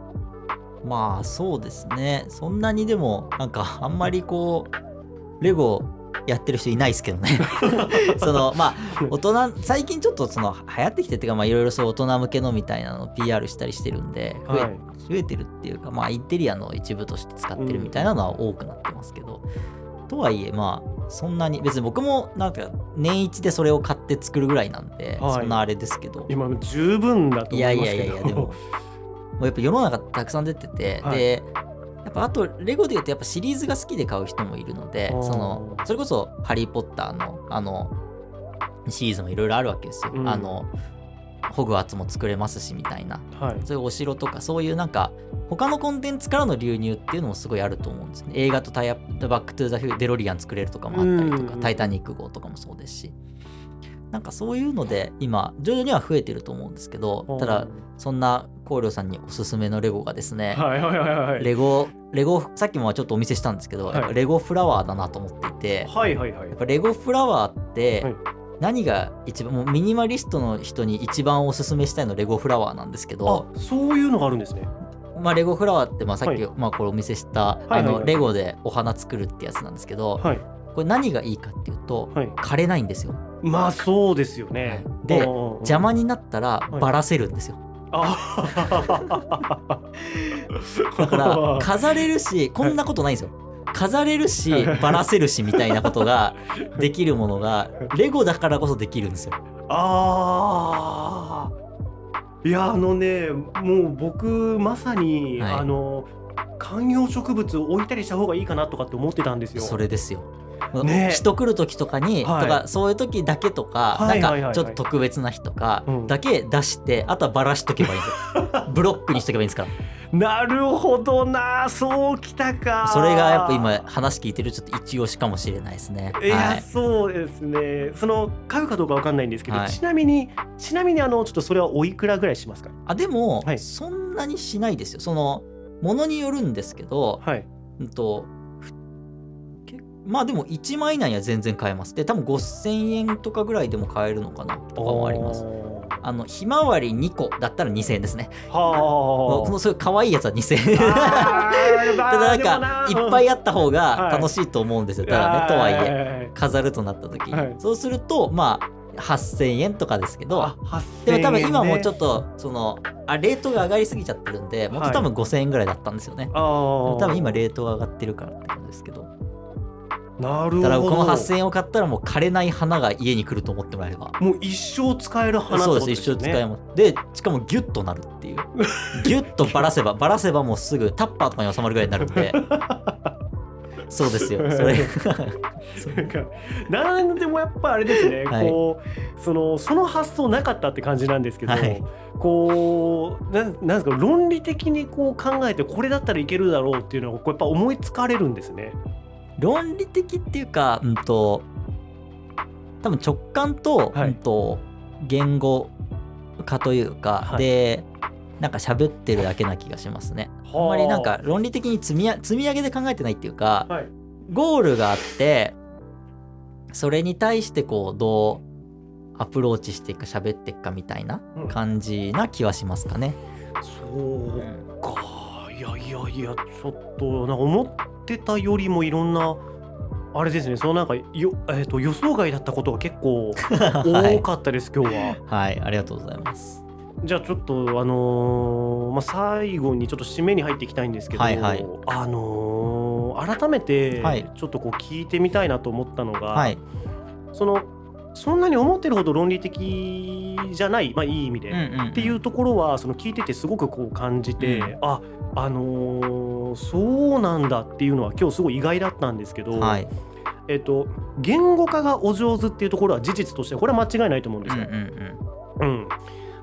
[SPEAKER 2] まあそうですね。そんなにでもなんかあんまりこうレゴやってる人いないですけどね。そのまあ大人最近ちょっとその流行ってきてっていうかまあいろいろそう大人向けのみたいなのを PR したりしてるんで増え,、
[SPEAKER 1] はい。
[SPEAKER 2] 増えてるっていうかまあインテリアの一部として使ってるみたいなのは多くなってますけど、とはいえまあそんなに別に僕もなんか年一でそれを買って作るぐらいなんで、
[SPEAKER 1] はい。
[SPEAKER 2] そんなあれですけど。
[SPEAKER 1] 今十分だと
[SPEAKER 2] い
[SPEAKER 1] 思いますけど。
[SPEAKER 2] やいやいやいやでももうやっぱ世の中たくさん出てて、
[SPEAKER 1] はい。
[SPEAKER 2] でやっぱあとレゴで言うとやっぱシリーズが好きで買う人もいるのでそのそれこそ「ハリー・ポッターの」あのシリーズもいろいろあるわけですよ。
[SPEAKER 1] うん。
[SPEAKER 2] あのホグワーツも作れますしみたいな。
[SPEAKER 1] はい。
[SPEAKER 2] そういうお城とかそういうなんか他のコンテンツからの流入っていうのもすごいあると思うんですね。映画とタイアップ、バックトゥザフューチャーデロリアン作れるとかもあったりとか、
[SPEAKER 1] うん
[SPEAKER 2] タイタニック号とかもそうですし。なんかそういうので今徐々には増えてると思うんですけどただそんな光陵さんにおすすめのレゴがですね、
[SPEAKER 1] はいはいはいはい。
[SPEAKER 2] レゴレゴさっきもちょっとお見せしたんですけど、
[SPEAKER 1] はい
[SPEAKER 2] やっぱレゴフラワーだなと思っていて、
[SPEAKER 1] はいはいはい
[SPEAKER 2] やっ。ぱレゴフラワーって、
[SPEAKER 1] はい
[SPEAKER 2] 何が一番もうミニマリストの人に一番おすすめしたいのレゴフラワーなんですけど、
[SPEAKER 1] あそういうのがあるんですね。
[SPEAKER 2] まあ、レゴフラワーってまあさっき、
[SPEAKER 1] は
[SPEAKER 2] まあ、これお見せした、
[SPEAKER 1] はいはいはい
[SPEAKER 2] あのレゴでお花作るってやつなんですけど、
[SPEAKER 1] はい
[SPEAKER 2] これ何がいいかっていうと、
[SPEAKER 1] はい。
[SPEAKER 2] 枯れないんですよ
[SPEAKER 1] まあそうですよね。
[SPEAKER 2] はいで邪魔になったら
[SPEAKER 1] い
[SPEAKER 2] ばらせるんですよ、
[SPEAKER 1] あ
[SPEAKER 2] だから飾れるしこんなことないんですよ。飾れるしばらせるしみたいなことができるものがレゴだからこそできるんですよ。
[SPEAKER 1] あー。いやあのねもう僕まさに、
[SPEAKER 2] はい。
[SPEAKER 1] あの観葉植物を置いたりした方がいいかなとかって思ってたんですよ。
[SPEAKER 2] それですよ
[SPEAKER 1] ね。
[SPEAKER 2] 人来る時とかに、
[SPEAKER 1] はい。
[SPEAKER 2] とかそういう時だけとか、
[SPEAKER 1] はい。
[SPEAKER 2] なんかちょっと特別な日とか
[SPEAKER 1] うん。
[SPEAKER 2] だけ出して、あとはばらしとけばいいんですよブロックにしとけばいいんですから。
[SPEAKER 1] なるほどな。そうきたか。
[SPEAKER 2] それがやっぱ今話聞いてるちょっと一押しかもしれないですね。
[SPEAKER 1] いや、
[SPEAKER 2] はい、
[SPEAKER 1] そうですね。その買うかどうかわかんないんですけど、
[SPEAKER 2] はい。
[SPEAKER 1] ちなみにちなみにあのちょっとそれはおいくらぐらいしますか？
[SPEAKER 2] あでも、
[SPEAKER 1] はい。
[SPEAKER 2] そんなにしないですよ。そのものによるんですけど、
[SPEAKER 1] はい。
[SPEAKER 2] うんとまあでも1万以内には全然買えます。で多分5000円とかぐらいでも買えるのかなとかもあります。あのひまわり2個だったら2000円ですね。
[SPEAKER 1] は
[SPEAKER 2] このそういう可愛いやつは2000円。ただなんかいっぱいあった方が
[SPEAKER 1] はい
[SPEAKER 2] 楽しいと思うんですよ。ただねとはいえ
[SPEAKER 1] え
[SPEAKER 2] 飾るとなった時に、
[SPEAKER 1] はい。
[SPEAKER 2] そうするとまあ8000円とかですけど
[SPEAKER 1] あ
[SPEAKER 2] でも多分今もちょ
[SPEAKER 1] っ
[SPEAKER 2] っとそのあレートが上がりすぎちゃってるんでもっと多分5000円ぐらいだったんですよね、
[SPEAKER 1] とあ
[SPEAKER 2] 多分今レートが上がってるからって感じですけど
[SPEAKER 1] なるほど。
[SPEAKER 2] だからこの8000円を買ったらもう枯れない花が家に来ると思ってもらえれば。
[SPEAKER 1] もう一生使える花って
[SPEAKER 2] そう
[SPEAKER 1] こと
[SPEAKER 2] です一生使えます。でしかもギュッとなるっていうギュッとばらせばばらせばもうすぐタッパーとかに収まるぐらいになるんで。そうですよそれ。そう
[SPEAKER 1] なんでもやっぱあれですね、
[SPEAKER 2] はい。
[SPEAKER 1] こうそのその発想なかったって感じなんですけど、
[SPEAKER 2] はい。
[SPEAKER 1] こうなんなんですか論理的にこう考えてこれだったらいけるだろうっていうのをこうやっぱ思いつかれるんですね。
[SPEAKER 2] 論理的っていうか、うんと多分直感と,、
[SPEAKER 1] はい。
[SPEAKER 2] うんと言語化というか、
[SPEAKER 1] はい。
[SPEAKER 2] でなんか喋ってるだけな気がしますね。あ。んまりなんか論理的に積みや積み上げで考えてないっていうか、
[SPEAKER 1] はい。
[SPEAKER 2] ゴールがあってそれに対してこうどうアプローチしていくか喋っていくかみたいな
[SPEAKER 1] うん。
[SPEAKER 2] 感じな気はしますかね。
[SPEAKER 1] そうか。いやいやいやちょっとなんか思ってたよりもいろんなあれですねそのなんかよ、えー、と予想外だったことが結構
[SPEAKER 2] は い
[SPEAKER 1] 多かったです、今日は。
[SPEAKER 2] はい、ありがとうございます。
[SPEAKER 1] じゃあちょっとあのーまあ、最後にちょっと締めに入っていきたいんですけど、
[SPEAKER 2] はいはい
[SPEAKER 1] あのー改めて
[SPEAKER 2] はい
[SPEAKER 1] ちょっとこう聞いてみたいなと思ったのが、
[SPEAKER 2] はい、
[SPEAKER 1] そのそんなに思ってるほど論理的じゃない、まあ、いい意味で、
[SPEAKER 2] ん
[SPEAKER 1] っていうところはその聞いててすごくこう感じて、
[SPEAKER 2] うん。
[SPEAKER 1] ああのーそうなんだっていうのは今日すごい意外だったんですけど、
[SPEAKER 2] はい、
[SPEAKER 1] えっと、言語化がお上手っていうところは事実としてこれは間違いないと思うんですよ。
[SPEAKER 2] うん
[SPEAKER 1] うん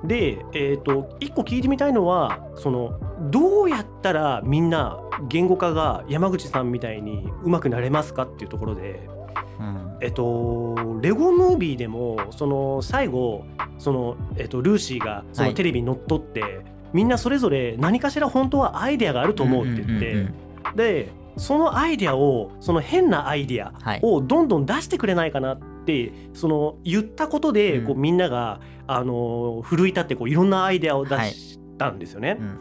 [SPEAKER 1] で、えっと一個聞いてみたいのはそのどうやったらみんな言語化が山口さんみたいに上手くなれますかっていうところで。
[SPEAKER 2] うん。
[SPEAKER 1] えっと、レゴムービーでもその最後その、えっと、ルーシーがそ
[SPEAKER 2] はい。
[SPEAKER 1] のテレビにのっとって、みんなそれぞれ何かしら本当はアイデアがあると思うって言って、
[SPEAKER 2] うんうんうん
[SPEAKER 1] でそのアイデアをその変なアイデア
[SPEAKER 2] はい。
[SPEAKER 1] をどんどん出してくれないかなってその言ったことで、
[SPEAKER 2] うん。
[SPEAKER 1] こうみんながあの奮い立ってこういろんなアイデアを出したんですよね。
[SPEAKER 2] うん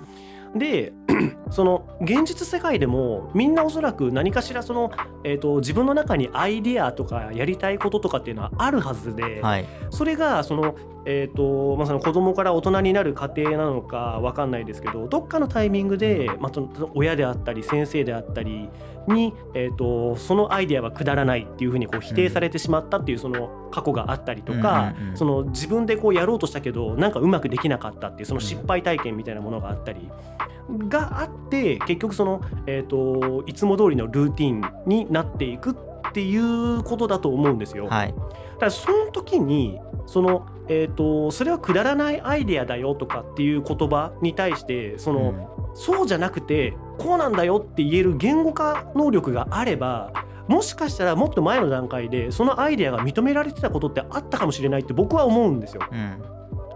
[SPEAKER 1] で その現実世界でもみんなおそらく何かしらその、えー、と自分の中にアイデアとかやりたいこととかっていうのはあるはずで、
[SPEAKER 2] はい、
[SPEAKER 1] それがその、えーとまあ、その子供から大人になる過程なのかわかんないですけどどっかのタイミングで、まあ、親であったり先生であったりに、えー、とそのアイデアはくだらないっていうふうにこう否定されてしまったっていうその過去があったりとか、
[SPEAKER 2] うんうんうん
[SPEAKER 1] その自分でこうやろうとしたけどなんかうまくできなかったっていうその失敗体験みたいなものがあったり。があって結局その、えー、といつも通りのルーティンになっていくっていうことだと思うんですよ。
[SPEAKER 2] はい、
[SPEAKER 1] だからその時にその、えー、とそれはくだらないアイデアだよとかっていう言葉に対してその、そうじゃなくてこうなんだよって言える言語化能力があればもしかしたらもっと前の段階でそのアイデアが認められてたことってあったかもしれないって僕は思うんですよ。
[SPEAKER 2] うん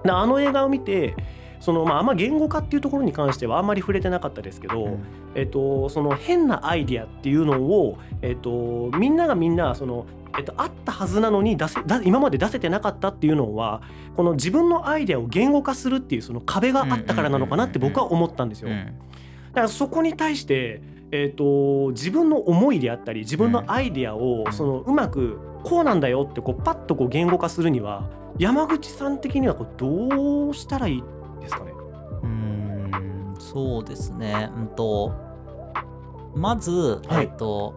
[SPEAKER 1] あの映画を見てその、まあ、あんま言語化っていうところに関してはあんまり触れてなかったですけど、
[SPEAKER 2] うん
[SPEAKER 1] えっと、その変なアイディアっていうのを、えっと、みんながみんなその、えっと、あったはずなのに出せだ今まで出せてなかったっていうのはこの自分のアイデアを言語化するっていうその壁があったからなのかなって僕は思ったんですよ。
[SPEAKER 2] うん。
[SPEAKER 1] だからそこに対して、えっと、自分の思いであったり自分のアイデアを
[SPEAKER 2] うん。
[SPEAKER 1] そのうまくこうなんだよってこうパッとこう言語化するには山口さん的にはこうどうしたらいいですかね？
[SPEAKER 2] うーんそうですね。うんとまず、
[SPEAKER 1] はい。
[SPEAKER 2] えっと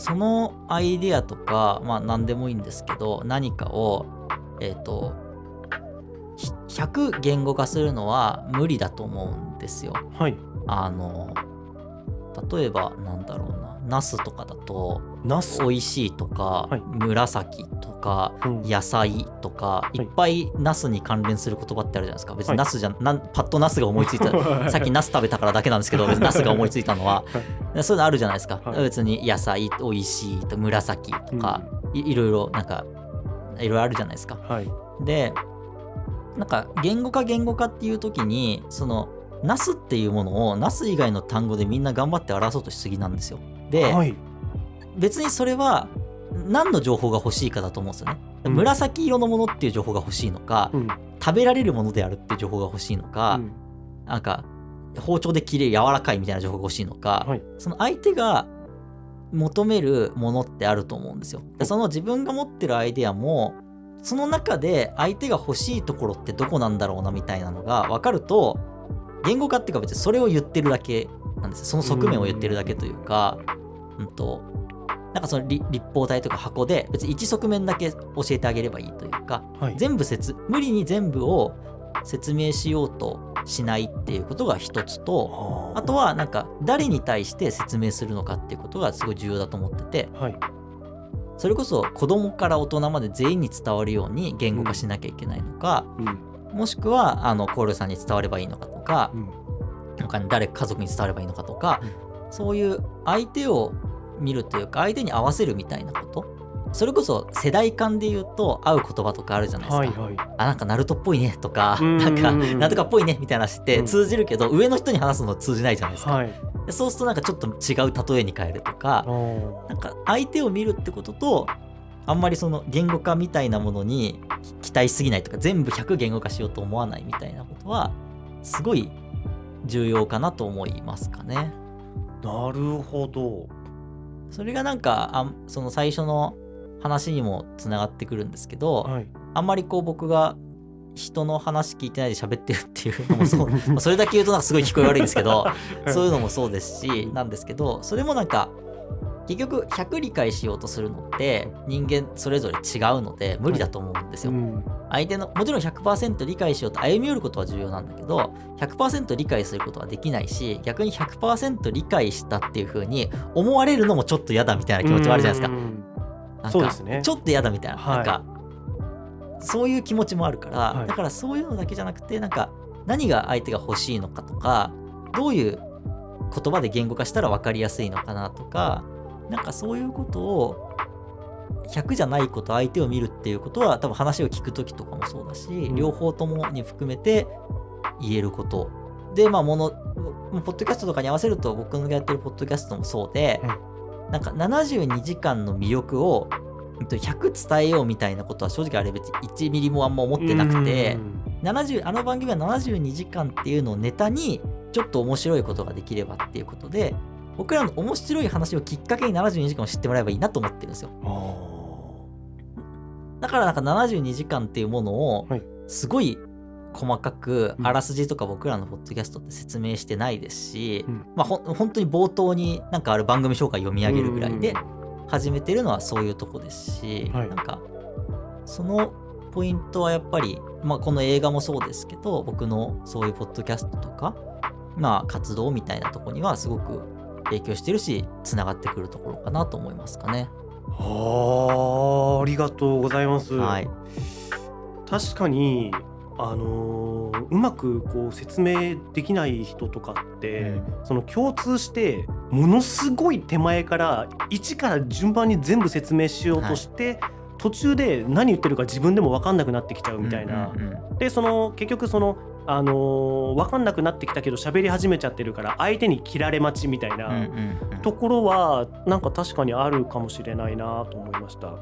[SPEAKER 2] そのアイデアとかまあ何でもいいんですけど何かをえっとひ100言語化するのは無理だと思うんですよ。
[SPEAKER 1] はい
[SPEAKER 2] あの例えばなんだろうなナスとかだと
[SPEAKER 1] ナス？
[SPEAKER 2] 美味しいとか、
[SPEAKER 1] はい。
[SPEAKER 2] 紫とか
[SPEAKER 1] うん。
[SPEAKER 2] 野菜とか、
[SPEAKER 1] い。
[SPEAKER 2] いっぱいナスに関連する言葉ってあるじゃないですか。別
[SPEAKER 1] はい。
[SPEAKER 2] にナスじゃ、なんパッとナスが思いついた。さっきナス食べたからだけなんですけど別にナスが思いついたのは。そういうのあるじゃないですか、
[SPEAKER 1] はい。
[SPEAKER 2] 別に野菜美味しいと紫とか、いいろいろなんかいろいろあるじゃないですか。
[SPEAKER 1] はい。
[SPEAKER 2] でなんか言語化言語化っていう時にそのナスっていうものをナス以外の単語でみんな頑張って表そうとしすぎなんですよで、
[SPEAKER 1] はい。
[SPEAKER 2] 別にそれは何の情報が欲しいかだと思うんですよね。
[SPEAKER 1] うん。
[SPEAKER 2] 紫色のものっていう情報が欲しいのか、
[SPEAKER 1] うん。
[SPEAKER 2] 食べられるものであるっていう情報が欲しいのか、
[SPEAKER 1] うん。
[SPEAKER 2] なんか包丁で切れる柔らかいみたいな情報が欲しいのか、
[SPEAKER 1] はい。
[SPEAKER 2] その相手が求めるものってあると思うんですよ。でその自分が持ってるアイデアもその中で相手が欲しいところってどこなんだろうなみたいなのが分かると言語化っていうか別にそれを言ってるだけなんですよ。その側面を言ってるだけというか、うんとなんかその立立方体とか箱で別に一側面だけ教えてあげればいいというか
[SPEAKER 1] はい。
[SPEAKER 2] 全部説無理に全部を説明しようとしないっていうことが一つとあ。とはなんか誰に対して説明するのかっていうことがすごい重要だと思ってて
[SPEAKER 1] はい。
[SPEAKER 2] それこそ子供から大人まで全員に伝わるように言語化しなきゃいけないのか、
[SPEAKER 1] うん
[SPEAKER 2] もしくはあのコールさんに伝わればいいのかとか
[SPEAKER 1] うん
[SPEAKER 2] 他に誰家族に伝わればいいのかとか、
[SPEAKER 1] うん。
[SPEAKER 2] そういう相手を見るというか相手に合わせるみたいなこと。それこそ世代間で言うと合う言葉とかあるじゃないですか、
[SPEAKER 1] はいはい。
[SPEAKER 2] あなんかナルトっぽいねとか
[SPEAKER 1] うん。
[SPEAKER 2] なんか
[SPEAKER 1] うん
[SPEAKER 2] なんとかっぽいねみたいな話って
[SPEAKER 1] うん。
[SPEAKER 2] 通じるけど、上の人に話すの通じないじゃないですか、
[SPEAKER 1] はい。
[SPEAKER 2] でそうするとなんかちょっと違う例えに変えるとかなんか相手を見るってこととあんまりその言語化みたいなものに期待しすぎないとか全部100言語化しようと思わないみたいなことはすごい重要かなと思いますかね。
[SPEAKER 1] なるほど
[SPEAKER 2] それがなんかあんその最初の話にもつながってくるんですけど、
[SPEAKER 1] はい
[SPEAKER 2] あんまりこう僕が人の話聞いてないで喋ってるっていうのもそう まあそれだけ言うとなんかすごい聞こえ悪いんですけど そういうのもそうですしなんですけどそれもなんか結局100理解しようとするのって人間それぞれ違うので無理だと思うんですよ。
[SPEAKER 1] うん。
[SPEAKER 2] 相手のもちろん100%理解しようと歩み寄ることは重要なんだけど100%理解することはできないし逆に100%理解したっていう風に思われるのもちょっと嫌だみたいな気持ちもあるじゃないですか。
[SPEAKER 1] うん。
[SPEAKER 2] なんか
[SPEAKER 1] ね。
[SPEAKER 2] ちょっと嫌だみたいな,、
[SPEAKER 1] はい。
[SPEAKER 2] なんかそういう気持ちもあるから、
[SPEAKER 1] はい。
[SPEAKER 2] だからそういうのだけじゃなくてなんか何が相手が欲しいのかとかどういう言葉で言語化したら分かりやすいのかなとかなんかそういうことを100じゃないこと相手を見るっていうことは多分話を聞く時とかもそうだし、
[SPEAKER 1] ん。
[SPEAKER 2] 両方ともに含めて言えること。でまあものポッドキャストとかに合わせると僕がやってるポッドキャストもそうで、なんか72時間の魅力をうんと100伝えようみたいなことは正直あれ別に1ミリもあんま思ってなくて70あの番組は72時間っていうのをネタにちょっと面白いことができればっていうことで僕らの面白い話をきっかけに72時間を知ってもらえばいいなと思ってるんですよ。だからなんか72時間っていうものを
[SPEAKER 1] はい。
[SPEAKER 2] すごい細かく
[SPEAKER 1] うん
[SPEAKER 2] あらすじとか僕らのポッドキャストって説明してないですし、
[SPEAKER 1] うん。
[SPEAKER 2] まあほん本当に冒頭になんかある番組紹介読み上げるぐらいで始めてるのはそういうとこですし、
[SPEAKER 1] はい。
[SPEAKER 2] なんかそのポイントはやっぱり、まあ、この映画もそうですけど僕のそういうポッドキャストとか、まあ、活動みたいなとこにはすごく影響してるしつながってくるところかなと思いますかね。
[SPEAKER 1] はあありがとうございます、
[SPEAKER 2] はい、
[SPEAKER 1] 確かにあのーうまくこう説明できない人とかって、その共通してものすごい手前から一から順番に全部説明しようとして、途中で何言ってるか自分でも分かんなくなってきちゃうみたいな、
[SPEAKER 2] うんうんうん。
[SPEAKER 1] でその結局その、あのー分かんなくなってきたけど喋り始めちゃってるから相手に切られ待ちみたいな、ところはなんか確かにあるかもしれないなと思いました。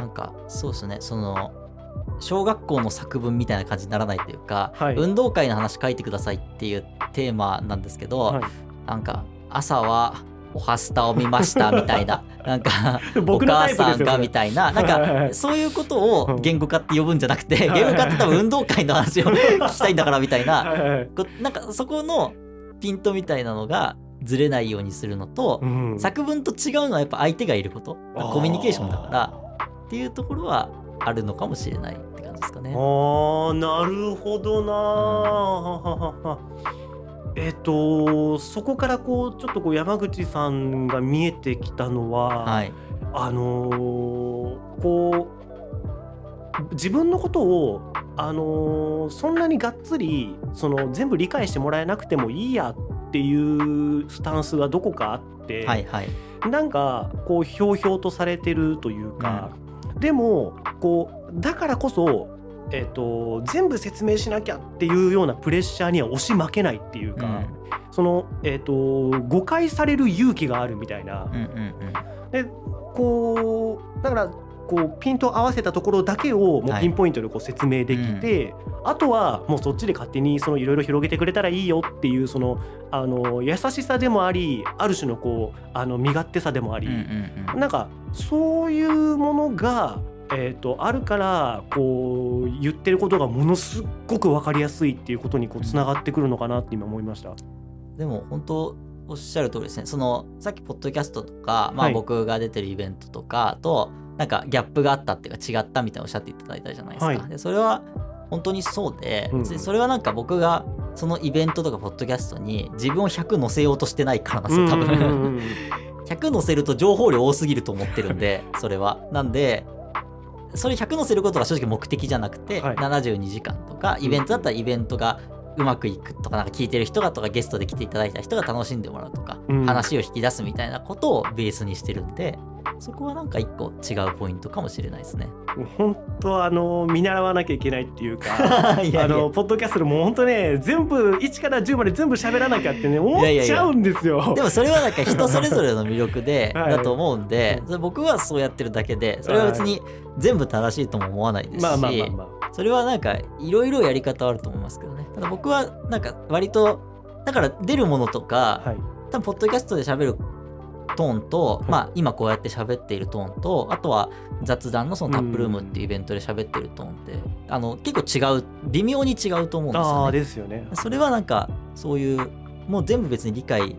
[SPEAKER 2] なんかそうですねその小学校の作文みたいな感じにならないというか、
[SPEAKER 1] はい。
[SPEAKER 2] 運動会の話書いてくださいっていうテーマなんですけど、
[SPEAKER 1] はい。
[SPEAKER 2] なんか朝はおはスタを見ました みたいな。なんか お母さんがみたいな。なんかそういうことを言語化って呼ぶんじゃなくて
[SPEAKER 1] はい
[SPEAKER 2] 言語化って多分運動会の話を聞きたいんだからみたいな。なんかそこのピントみたいなのがずれないようにするのと、
[SPEAKER 1] うん
[SPEAKER 2] 作文と違うのはやっぱ相手がいること。コミュニケーションだから。っていうところはあるのかもしれないって感じですかね。
[SPEAKER 1] あーなるほどな、ははははえっ、とそこからこうちょっとこう山口さんが見えてきたのは、
[SPEAKER 2] はい、
[SPEAKER 1] あのーこう自分のことを、あのーそんなにがっつりその全部理解してもらえなくてもいいやっていうスタンスがどこかあって、
[SPEAKER 2] はい、はい。
[SPEAKER 1] なんかこうひょうひょうとされてるというか、でもこうだからこそ、えっと全部説明しなきゃっていうようなプレッシャーには押し負けないっていうか、その、えっと誤解される勇気があるみたいな。
[SPEAKER 2] うん、うん、うん。
[SPEAKER 1] でこうだからこうピント合わせたところだけをもう
[SPEAKER 2] はい
[SPEAKER 1] ピンポイントでこう説明できて、あとはもうそっちで勝手にそのいろいろ広げてくれたらいいよっていうそのあの優しさでもありある種のこうあの身勝手さでもあり、
[SPEAKER 2] うんうんうん。
[SPEAKER 1] なんかそういうものが、えー、とあるからこう言ってることがものすっごく分かりやすいっていうことにこうつながってくるのかなって今思いました。
[SPEAKER 2] でも本当おっしゃる通りですね。そのさっきポッドキャストとか、まあ、
[SPEAKER 1] はい。
[SPEAKER 2] 僕が出てるイベントとかとなんかギャップがあったっていうか違ったみたいなおっしゃっていただいたじゃないですか、
[SPEAKER 1] はい。
[SPEAKER 2] でそれは本当にそうで、
[SPEAKER 1] うん
[SPEAKER 2] それはなんか僕がそのイベントとかポッドキャストに自分を100載せようとしてないからなんですよ多分
[SPEAKER 1] うん
[SPEAKER 2] 100載せると情報量多すぎると思ってるんでそれは。なんでそれ100載せることが正直目的じゃなくて、
[SPEAKER 1] はい。
[SPEAKER 2] 72時間とかイベントだったらイベントがうまくいくとかなんか聞いてる人がとかゲストで来ていただいた人が楽しんでもらうとか、
[SPEAKER 1] うん。
[SPEAKER 2] 話を引き出すみたいなことをベースにしてるんでそこはなんか一個違うポイントかもしれないですね。
[SPEAKER 1] 本当あの見習わなきゃいけないっていうか
[SPEAKER 2] いやいや
[SPEAKER 1] あのポッドキャストでもう本当ね全部1から10まで全部喋らなきゃってね思っちゃうんですよ。
[SPEAKER 2] でもそれはなんか人それぞれの魅力で
[SPEAKER 1] はい
[SPEAKER 2] だと思うんで、僕はそうやってるだけでそれは別に全部正しいとも思わないですし、
[SPEAKER 1] まあまあまあま
[SPEAKER 2] それはなんかいろいろやり方はあると思いますけどねただ僕はなんか割とだから出るものとか、
[SPEAKER 1] あ。はい。
[SPEAKER 2] 多分ポッドキャストで喋るトーンと、
[SPEAKER 1] い
[SPEAKER 2] まあ今こうやって喋っているトーンとあとは雑談のそのタップルームっていうイベントで喋ってるトーンってあの結構違う微妙に違うと思うんです
[SPEAKER 1] ああ
[SPEAKER 2] よね。
[SPEAKER 1] ですよね。
[SPEAKER 2] それはなんかそういうもう全部別に理解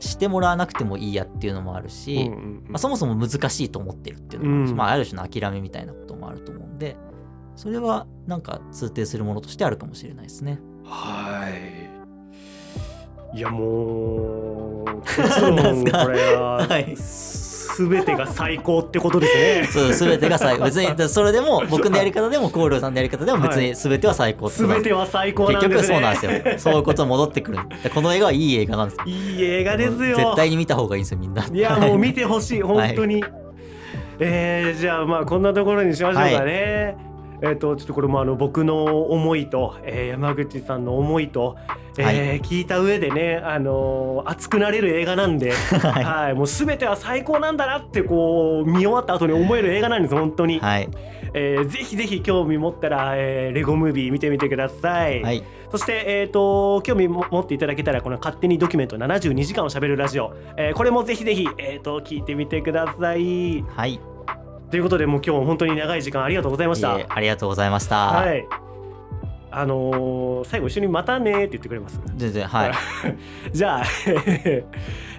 [SPEAKER 2] してもらわなくてもいいやっていうのもあるし、まあ、そもそも難しいと思ってるっていうのもあるし、
[SPEAKER 1] うん
[SPEAKER 2] まあ、ある種の諦めみたいなこともあると思うんでそれはなんか通底するものとしてあるかもしれないですね。
[SPEAKER 1] はい。いやもう結論
[SPEAKER 2] なんすか？
[SPEAKER 1] これは
[SPEAKER 2] はい
[SPEAKER 1] 全てが最高ってことですね。
[SPEAKER 2] そう全てが最高 別にでそれでも僕のやり方でもコールさんのやり方でも別に全ては最高ってことなんです
[SPEAKER 1] 全ては最高なん
[SPEAKER 2] 結
[SPEAKER 1] ですね。
[SPEAKER 2] 局そうなんですよ。そういうこと戻ってくる。でこの映画はいい映画なんですよ。
[SPEAKER 1] いい映画ですよ。
[SPEAKER 2] 絶対に見た方がいいんですよみんな。
[SPEAKER 1] いやもう見てほしい本当に。えー、じゃあまあこんなところにしましょうかね。えっ、とちょっとこれもあの僕の思いと、えー山口さんの思いと、えー聞いた上でねあのー熱くなれる映画なんで、
[SPEAKER 2] はい
[SPEAKER 1] はい、もうすべては最高なんだなってこう見終わった後に思える映画なんです本当に。
[SPEAKER 2] はい。
[SPEAKER 1] えーぜひぜひ興味持ったら、えーレゴムービー見てみてください。
[SPEAKER 2] はい。
[SPEAKER 1] そして、えー、と興味も持っていただけたらこの「勝手にドキュメント72時間をしゃべるラジオ」えーこれもぜひぜひ、えー、と聞いてみてください。
[SPEAKER 2] はい。
[SPEAKER 1] ということでもう今日本当に長い時間ありがとうございました。
[SPEAKER 2] ありがとうございました。
[SPEAKER 1] はい。あのー最後一緒に「またね」って言ってくれます？
[SPEAKER 2] 全然はい。
[SPEAKER 1] じゃあ、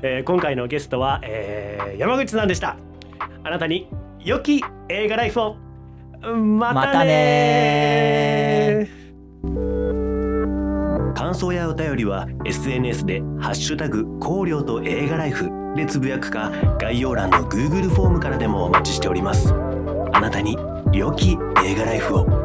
[SPEAKER 1] えー今回のゲストは、えー山口さんでした。あなたに良き映画ライフを。またね
[SPEAKER 2] またね
[SPEAKER 1] 感想やお便りは SNS で「ハッシュタグ光陵と映画ライフ」でつぶやくか概要欄の Google フォームからでもお待ちしております。あなたに良き映画ライフを。